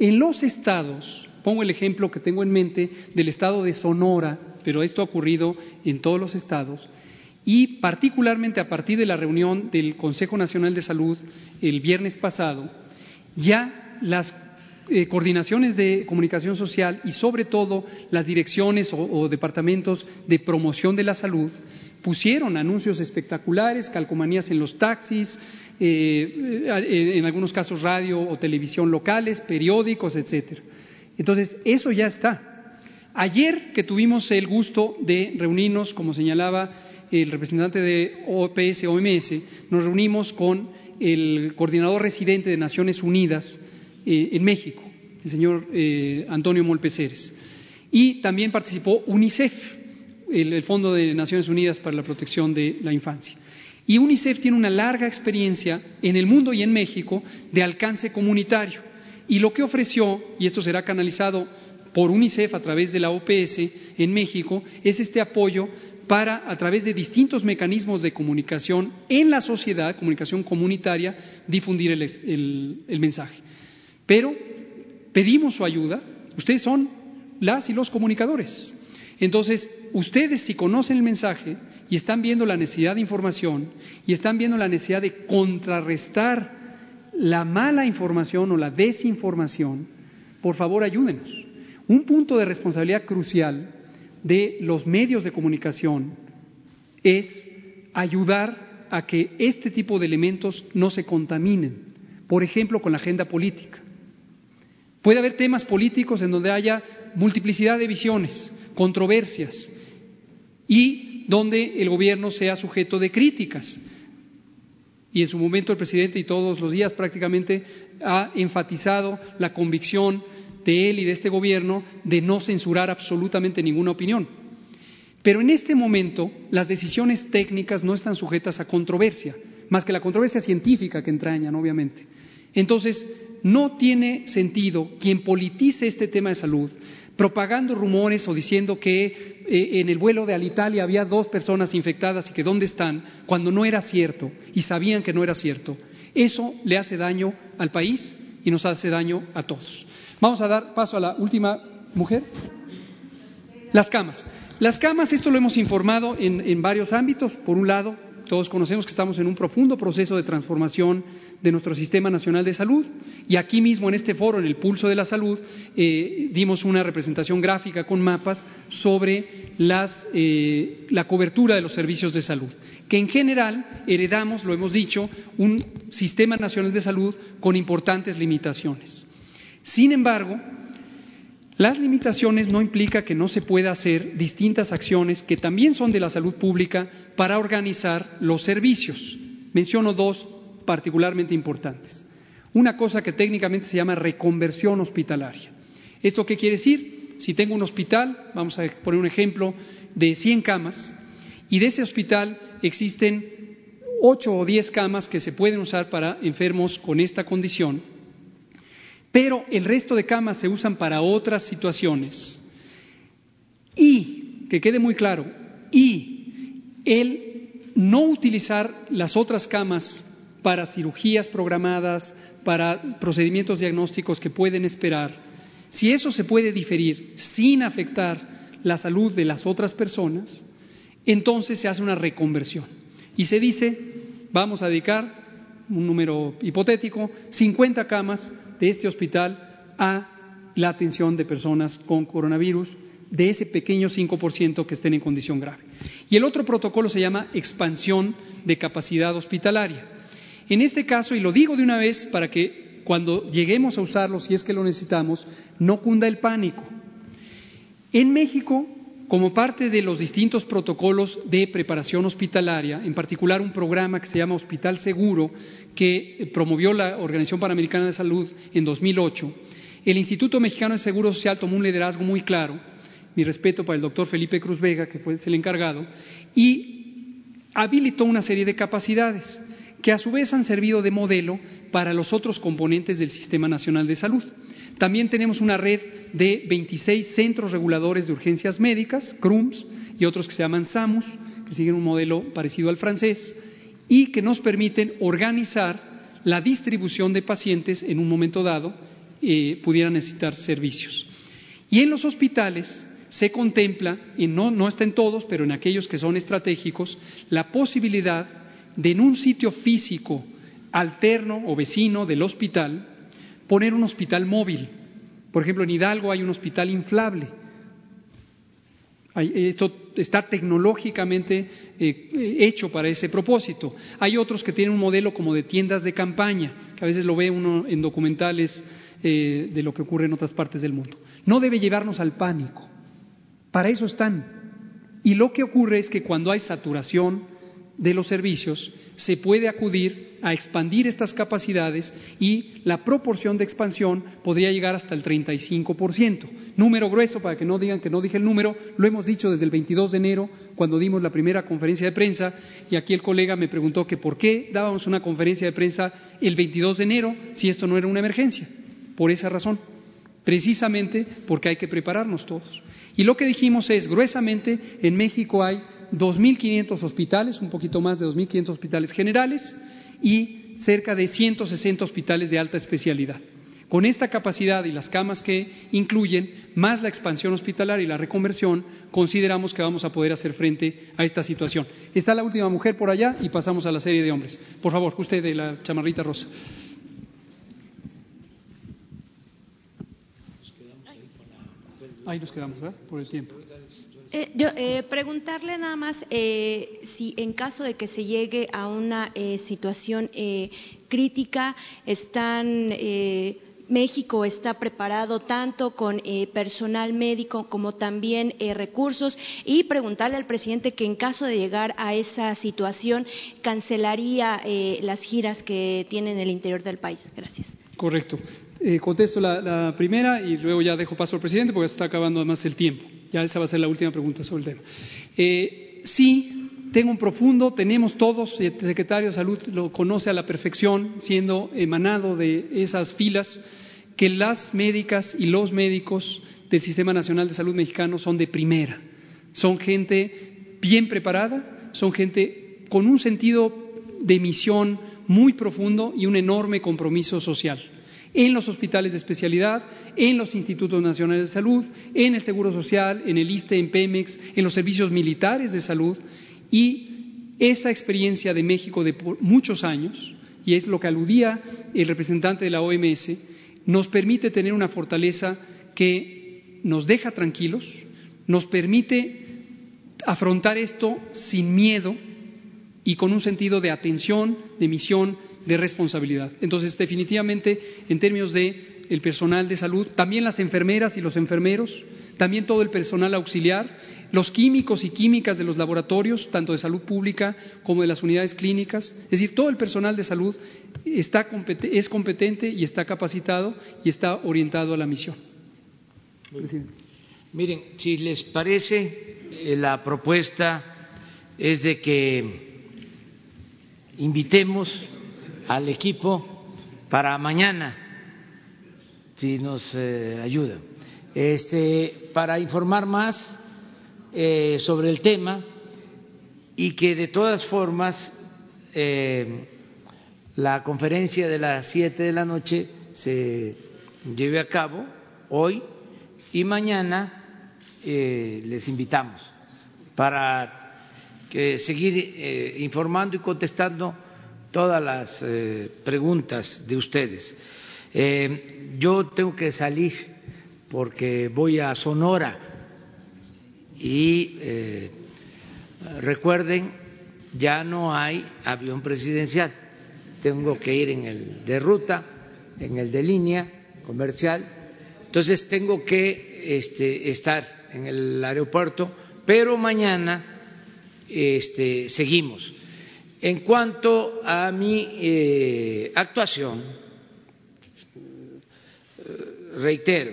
En los estados, pongo el ejemplo que tengo en mente del estado de Sonora, pero esto ha ocurrido en todos los estados, y particularmente a partir de la reunión del Consejo Nacional de Salud el viernes pasado, ya las eh, coordinaciones de comunicación social y sobre todo las direcciones o, departamentos de promoción de la salud pusieron anuncios espectaculares, calcomanías en los taxis, eh, eh, en algunos casos radio o televisión locales, periódicos, etcétera. Entonces, eso ya está. Ayer que tuvimos el gusto de reunirnos, como señalaba el representante de OPS, OMS, nos reunimos con el coordinador residente de Naciones Unidas eh, en México, el señor eh, Antonio Molpeceres. Y también participó UNICEF, el, Fondo de Naciones Unidas para la Protección de la Infancia. Y UNICEF tiene una larga experiencia en el mundo y en México de alcance comunitario. Y lo que ofreció, y esto será canalizado por UNICEF a través de la OPS en México, es este apoyo para, a través de distintos mecanismos de comunicación en la sociedad, comunicación comunitaria, difundir el, mensaje. Pero pedimos su ayuda, ustedes son las y los comunicadores. Entonces, ustedes si conocen el mensaje y están viendo la necesidad de información y están viendo la necesidad de contrarrestar la mala información o la desinformación, por favor ayúdenos. Un punto de responsabilidad crucial de los medios de comunicación es ayudar a que este tipo de elementos no se contaminen, por ejemplo, con la agenda política. Puede haber temas políticos en donde haya multiplicidad de visiones, controversias, y donde el gobierno sea sujeto de críticas. Y en su momento el presidente y todos los días prácticamente ha enfatizado la convicción de él y de este gobierno de no censurar absolutamente ninguna opinión. Pero en este momento las decisiones técnicas no están sujetas a controversia, más que la controversia científica que entrañan, obviamente. Entonces, no tiene sentido quien politice este tema de salud, propagando rumores o diciendo que eh, en el vuelo de Alitalia había dos personas infectadas y que dónde están, cuando no era cierto y sabían que no era cierto. Eso le hace daño al país y nos hace daño a todos. Vamos a dar paso a la última mujer. Las camas. Las camas, esto lo hemos informado en, varios ámbitos. Por un lado, todos conocemos que estamos en un profundo proceso de transformación de nuestro Sistema Nacional de Salud y aquí mismo en este foro, en el Pulso de la Salud, eh, dimos una representación gráfica con mapas sobre eh, la cobertura de los servicios de salud, que en general heredamos, lo hemos dicho, un Sistema Nacional de Salud con importantes limitaciones. Sin embargo, las limitaciones no implican que no se pueda hacer distintas acciones que también son de la salud pública para organizar los servicios. Menciono dos particularmente importantes. Una cosa que técnicamente se llama reconversión hospitalaria. ¿Esto qué quiere decir? Si tengo un hospital, vamos a poner un ejemplo, de 100 camas, y de ese hospital existen 8 o 10 camas que se pueden usar para enfermos con esta condición, pero el resto de camas se usan para otras situaciones. Y, que quede muy claro, y el no utilizar las otras camas para cirugías programadas, para procedimientos diagnósticos que pueden esperar, si eso se puede diferir sin afectar la salud de las otras personas, entonces se hace una reconversión. Y se dice, vamos a dedicar un número hipotético, 50 camas de este hospital a la atención de personas con coronavirus, de ese pequeño 5% que estén en condición grave. Y el otro protocolo se llama expansión de capacidad hospitalaria. En este caso, y lo digo de una vez para que cuando lleguemos a usarlo, si es que lo necesitamos, no cunda el pánico. En México, como parte de los distintos protocolos de preparación hospitalaria, en particular un programa que se llama Hospital Seguro, que promovió la Organización Panamericana de Salud en 2008, el Instituto Mexicano de Seguro Social tomó un liderazgo muy claro, mi respeto para el doctor Felipe Cruz Vega, que fue el encargado, y habilitó una serie de capacidades que a su vez han servido de modelo para los otros componentes del Sistema Nacional de Salud. También tenemos una red de 26 centros reguladores de urgencias médicas, CRUMS, y otros que se llaman SAMUS, que siguen un modelo parecido al francés, y que nos permiten organizar la distribución de pacientes en un momento dado eh, pudieran necesitar servicios. Y en los hospitales se contempla, y no, no está en todos, pero en aquellos que son estratégicos, la posibilidad de en un sitio físico alterno o vecino del hospital poner un hospital móvil. Por ejemplo, en Hidalgo hay un hospital inflable. Esto está tecnológicamente eh, hecho para ese propósito. Hay otros que tienen un modelo como de tiendas de campaña, que a veces lo ve uno en documentales eh, de lo que ocurre en otras partes del mundo. No debe llevarnos al pánico. Para eso están. Y lo que ocurre es que cuando hay saturación, de los servicios, se puede acudir a expandir estas capacidades y la proporción de expansión podría llegar hasta el 35%. Número grueso, para que no digan que no dije el número, lo hemos dicho desde el 22 de enero, cuando dimos la primera conferencia de prensa, y aquí el colega me preguntó que por qué dábamos una conferencia de prensa el 22 de enero si esto no era una emergencia. Por esa razón, precisamente porque hay que prepararnos todos. Y lo que dijimos es, gruesamente, en México hay 2.500 hospitales, un poquito más de 2.500 hospitales generales y cerca de 160 hospitales de alta especialidad. Con esta capacidad y las camas que incluyen, más la expansión hospitalaria y la reconversión, consideramos que vamos a poder hacer frente a esta situación. Está la última mujer por allá y pasamos a la serie de hombres. Por favor, usted de la chamarrita rosa. Ahí nos quedamos, ¿verdad? Por el tiempo. Eh, yo, eh, preguntarle nada más eh, si en caso de que se llegue a una situación crítica están México está preparado tanto con eh, personal médico como también eh, recursos y preguntarle al presidente que en caso de llegar a esa situación cancelaría eh, las giras que tiene en el interior del país. Gracias. Correcto. contesto la, primera y luego ya dejo paso al presidente porque está acabando además el tiempo. Ya esa va a ser la última pregunta sobre el tema. sí, tengo un profundo, tenemos todos, el secretario de Salud lo conoce a la perfección, siendo emanado de esas filas que las médicas y los médicos del Sistema Nacional de Salud mexicano son de primera. Son gente bien preparada, son gente con un sentido de misión muy profundo y un enorme compromiso social. En los hospitales de especialidad, en los institutos nacionales de salud, en el Seguro Social, en el ISTE, en Pemex, en los servicios militares de salud. Y esa experiencia de México de muchos años, y es lo que aludía el representante de la OMS, nos permite tener una fortaleza que nos deja tranquilos, nos permite afrontar esto sin miedo y con un sentido de atención, de misión, de responsabilidad. Entonces, definitivamente, en términos de el personal de salud, también las enfermeras y los enfermeros, también todo el personal auxiliar, los químicos y químicas de los laboratorios, tanto de salud pública como de las unidades clínicas, es decir, todo el personal de salud está, es competente y está capacitado y está orientado a la misión. Miren, si les parece, eh, la propuesta es de que invitemos al equipo para mañana, si nos eh, ayuda, este, para informar más eh, sobre el tema y que de todas formas la conferencia de las siete de la noche se lleve a cabo hoy y mañana eh, les invitamos para que seguir eh, informando y contestando todas las eh, preguntas de ustedes. yo tengo que salir porque voy a Sonora y recuerden, ya no hay avión presidencial tengo que ir en el de ruta, en el de línea comercial, entonces tengo que este, estar en el aeropuerto, pero mañana este, seguimos. En cuanto a mi eh, actuación, reitero,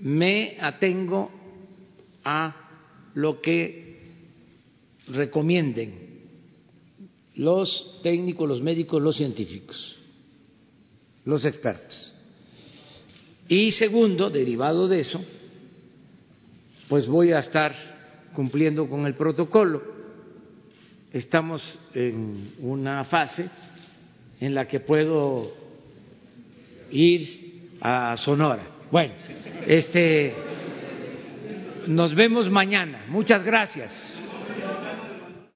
me atengo a lo que recomienden los técnicos, los médicos, los científicos, los expertos. Y segundo, derivado de eso, pues voy a estar cumpliendo con el protocolo. Estamos en una fase en la que puedo ir a Sonora. Bueno, este nos vemos mañana. Muchas gracias.